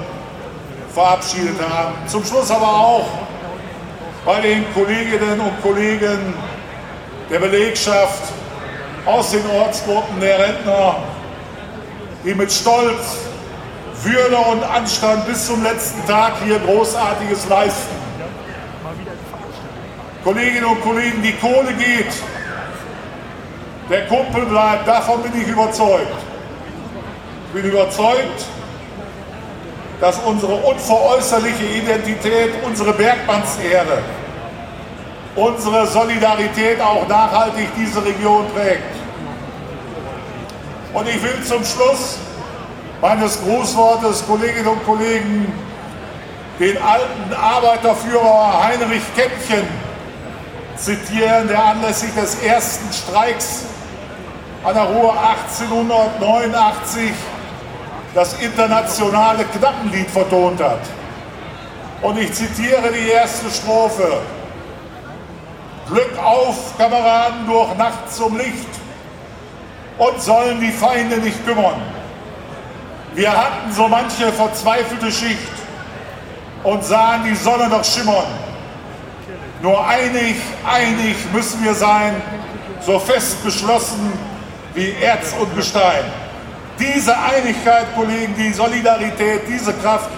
verabschiedet haben. Zum Schluss aber auch bei den Kolleginnen und Kollegen der Belegschaft aus den Ortsgruppen der Rentner, die mit Stolz, Würde und Anstand bis zum letzten Tag hier Großartiges leisten. Kolleginnen und Kollegen, die Kohle geht, der Kumpel bleibt, davon bin ich überzeugt. Ich bin überzeugt, dass unsere unveräußerliche Identität, unsere Bergmannsehre, unsere Solidarität auch nachhaltig diese Region prägt. Und ich will zum Schluss meines Grußwortes, Kolleginnen und Kollegen, den alten Arbeiterführer Heinrich Käppchen zitieren, der anlässlich des ersten Streiks an der Ruhr 1889 das internationale Knappenlied vertont hat. Und ich zitiere die erste Strophe. Glück auf, Kameraden, durch Nacht zum Licht und sollen die Feinde nicht kümmern. Wir hatten so manche verzweifelte Schicht und sahen die Sonne noch schimmern. Nur einig, einig müssen wir sein, so fest beschlossen wie Erz und Gestein. Diese Einigkeit, Kollegen, die Solidarität, diese Kraft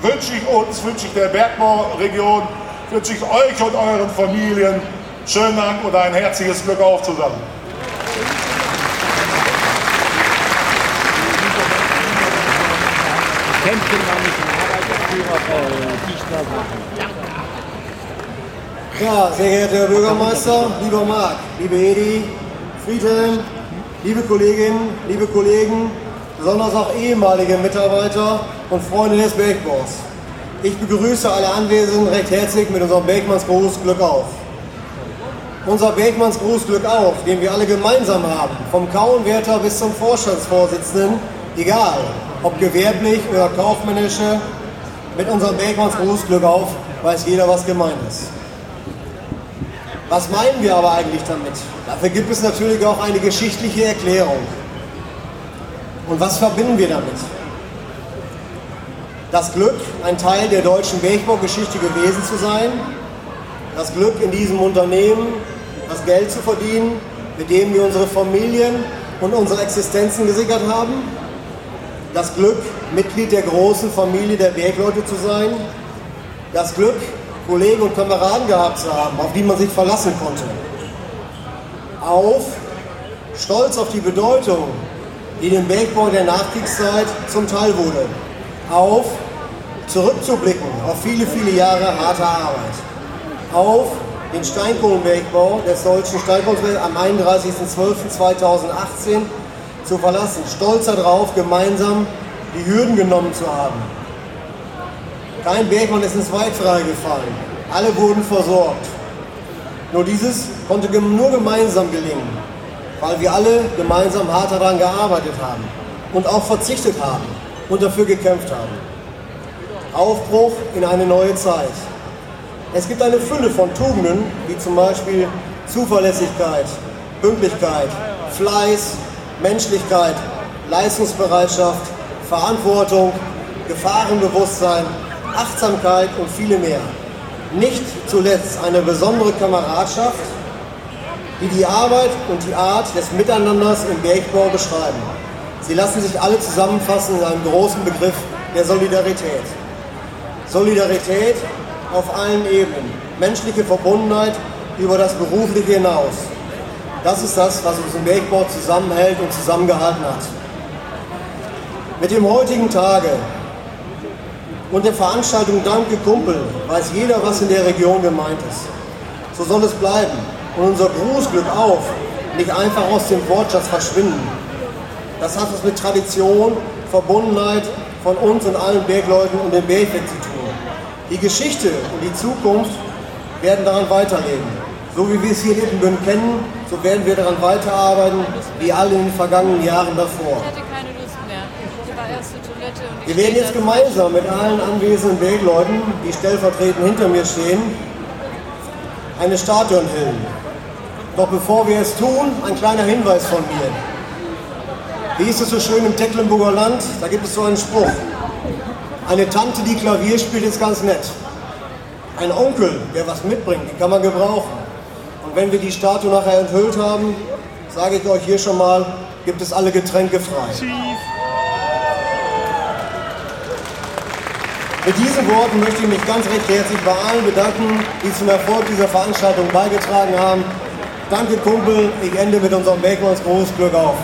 wünsche ich uns, wünsche ich der Bergbauregion, wünsche ich euch und euren Familien. Schönen Dank und ein herzliches Glück auf zusammen. Kämpfen wir nicht den Arbeiterführer Dichtner Ja, sehr geehrter Herr Bürgermeister, lieber Marc, liebe Edi, Friedhelm, liebe Kolleginnen, liebe Kollegen, besonders auch ehemalige Mitarbeiter und Freunde des Bergbaus. Ich begrüße alle Anwesenden recht herzlich mit unserem Bergmannsgruß Glück auf. Unser Bergmannsgruß Glück auf, den wir alle gemeinsam haben, vom Kauenwärter bis zum Vorstandsvorsitzenden, egal, ob gewerblich oder kaufmännische, mit unserem Bergmannsgruß Glück auf, weiß jeder, was gemeint ist. Was meinen wir aber eigentlich damit? Dafür gibt es natürlich auch eine geschichtliche Erklärung. Und was verbinden wir damit? Das Glück, ein Teil der deutschen Bergbaugeschichte gewesen zu sein, das Glück in diesem Unternehmen, das Geld zu verdienen, mit dem wir unsere Familien und unsere Existenzen gesichert haben, das Glück, Mitglied der großen Familie der Bergleute zu sein, das Glück, Kollegen und Kameraden gehabt zu haben, auf die man sich verlassen konnte. Auf, stolz auf die Bedeutung, die dem Bergbau der Nachkriegszeit zum Teil wurde. Auf, zurückzublicken auf viele, viele Jahre harter Arbeit. Auf den Steinkohlenbergbau des deutschen Steinkohlenbergs am 31.12.2018 zu verlassen. Stolz darauf, gemeinsam die Hürden genommen zu haben. Kein Bergmann ist ins Weitfrei gefallen. Alle wurden versorgt. Nur dieses konnte nur gemeinsam gelingen, weil wir alle gemeinsam hart daran gearbeitet haben und auch verzichtet haben und dafür gekämpft haben. Aufbruch in eine neue Zeit. Es gibt eine Fülle von Tugenden, wie zum Beispiel Zuverlässigkeit, Pünktlichkeit, Fleiß, Menschlichkeit, Leistungsbereitschaft, Verantwortung, Gefahrenbewusstsein, Achtsamkeit und viele mehr. Nicht zuletzt eine besondere Kameradschaft, die die Arbeit und die Art des Miteinanders im Bergbau beschreiben. Sie lassen sich alle zusammenfassen in einem großen Begriff der Solidarität. Solidarität auf allen Ebenen, menschliche Verbundenheit über das Berufliche hinaus. Das ist das, was uns im Bergbau zusammenhält und zusammengehalten hat. Mit dem heutigen Tage und der Veranstaltung Danke Kumpel weiß jeder, was in der Region gemeint ist. So soll es bleiben und unser Grußglück auf nicht einfach aus dem Wortschatz verschwinden. Das hat es mit Tradition, Verbundenheit von uns und allen Bergleuten und dem Bergweg zu tun. Die Geschichte und die Zukunft werden daran weiterleben. So wie wir es hier in Ippenbüren kennen, so werden wir daran weiterarbeiten, wie alle in den vergangenen Jahren davor. Wir werden jetzt gemeinsam mit allen anwesenden Bergleuten, die stellvertretend hinter mir stehen, eine Statue enthüllen. Doch bevor wir es tun, ein kleiner Hinweis von mir. Wie ist es so schön im Tecklenburger Land? Da gibt es so einen Spruch. Eine Tante, die Klavier spielt, ist ganz nett. Ein Onkel, der was mitbringt, den kann man gebrauchen. Wenn wir die Statue nachher enthüllt haben, sage ich euch hier schon mal, gibt es alle Getränke frei. Mit diesen Worten möchte ich mich ganz recht herzlich bei allen bedanken, die zum Erfolg dieser Veranstaltung beigetragen haben. Danke Kumpel, ich ende mit unserem Bergmanns Großglück auf.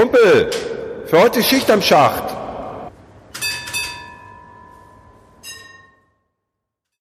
Kumpel, für heute Schicht am Schacht.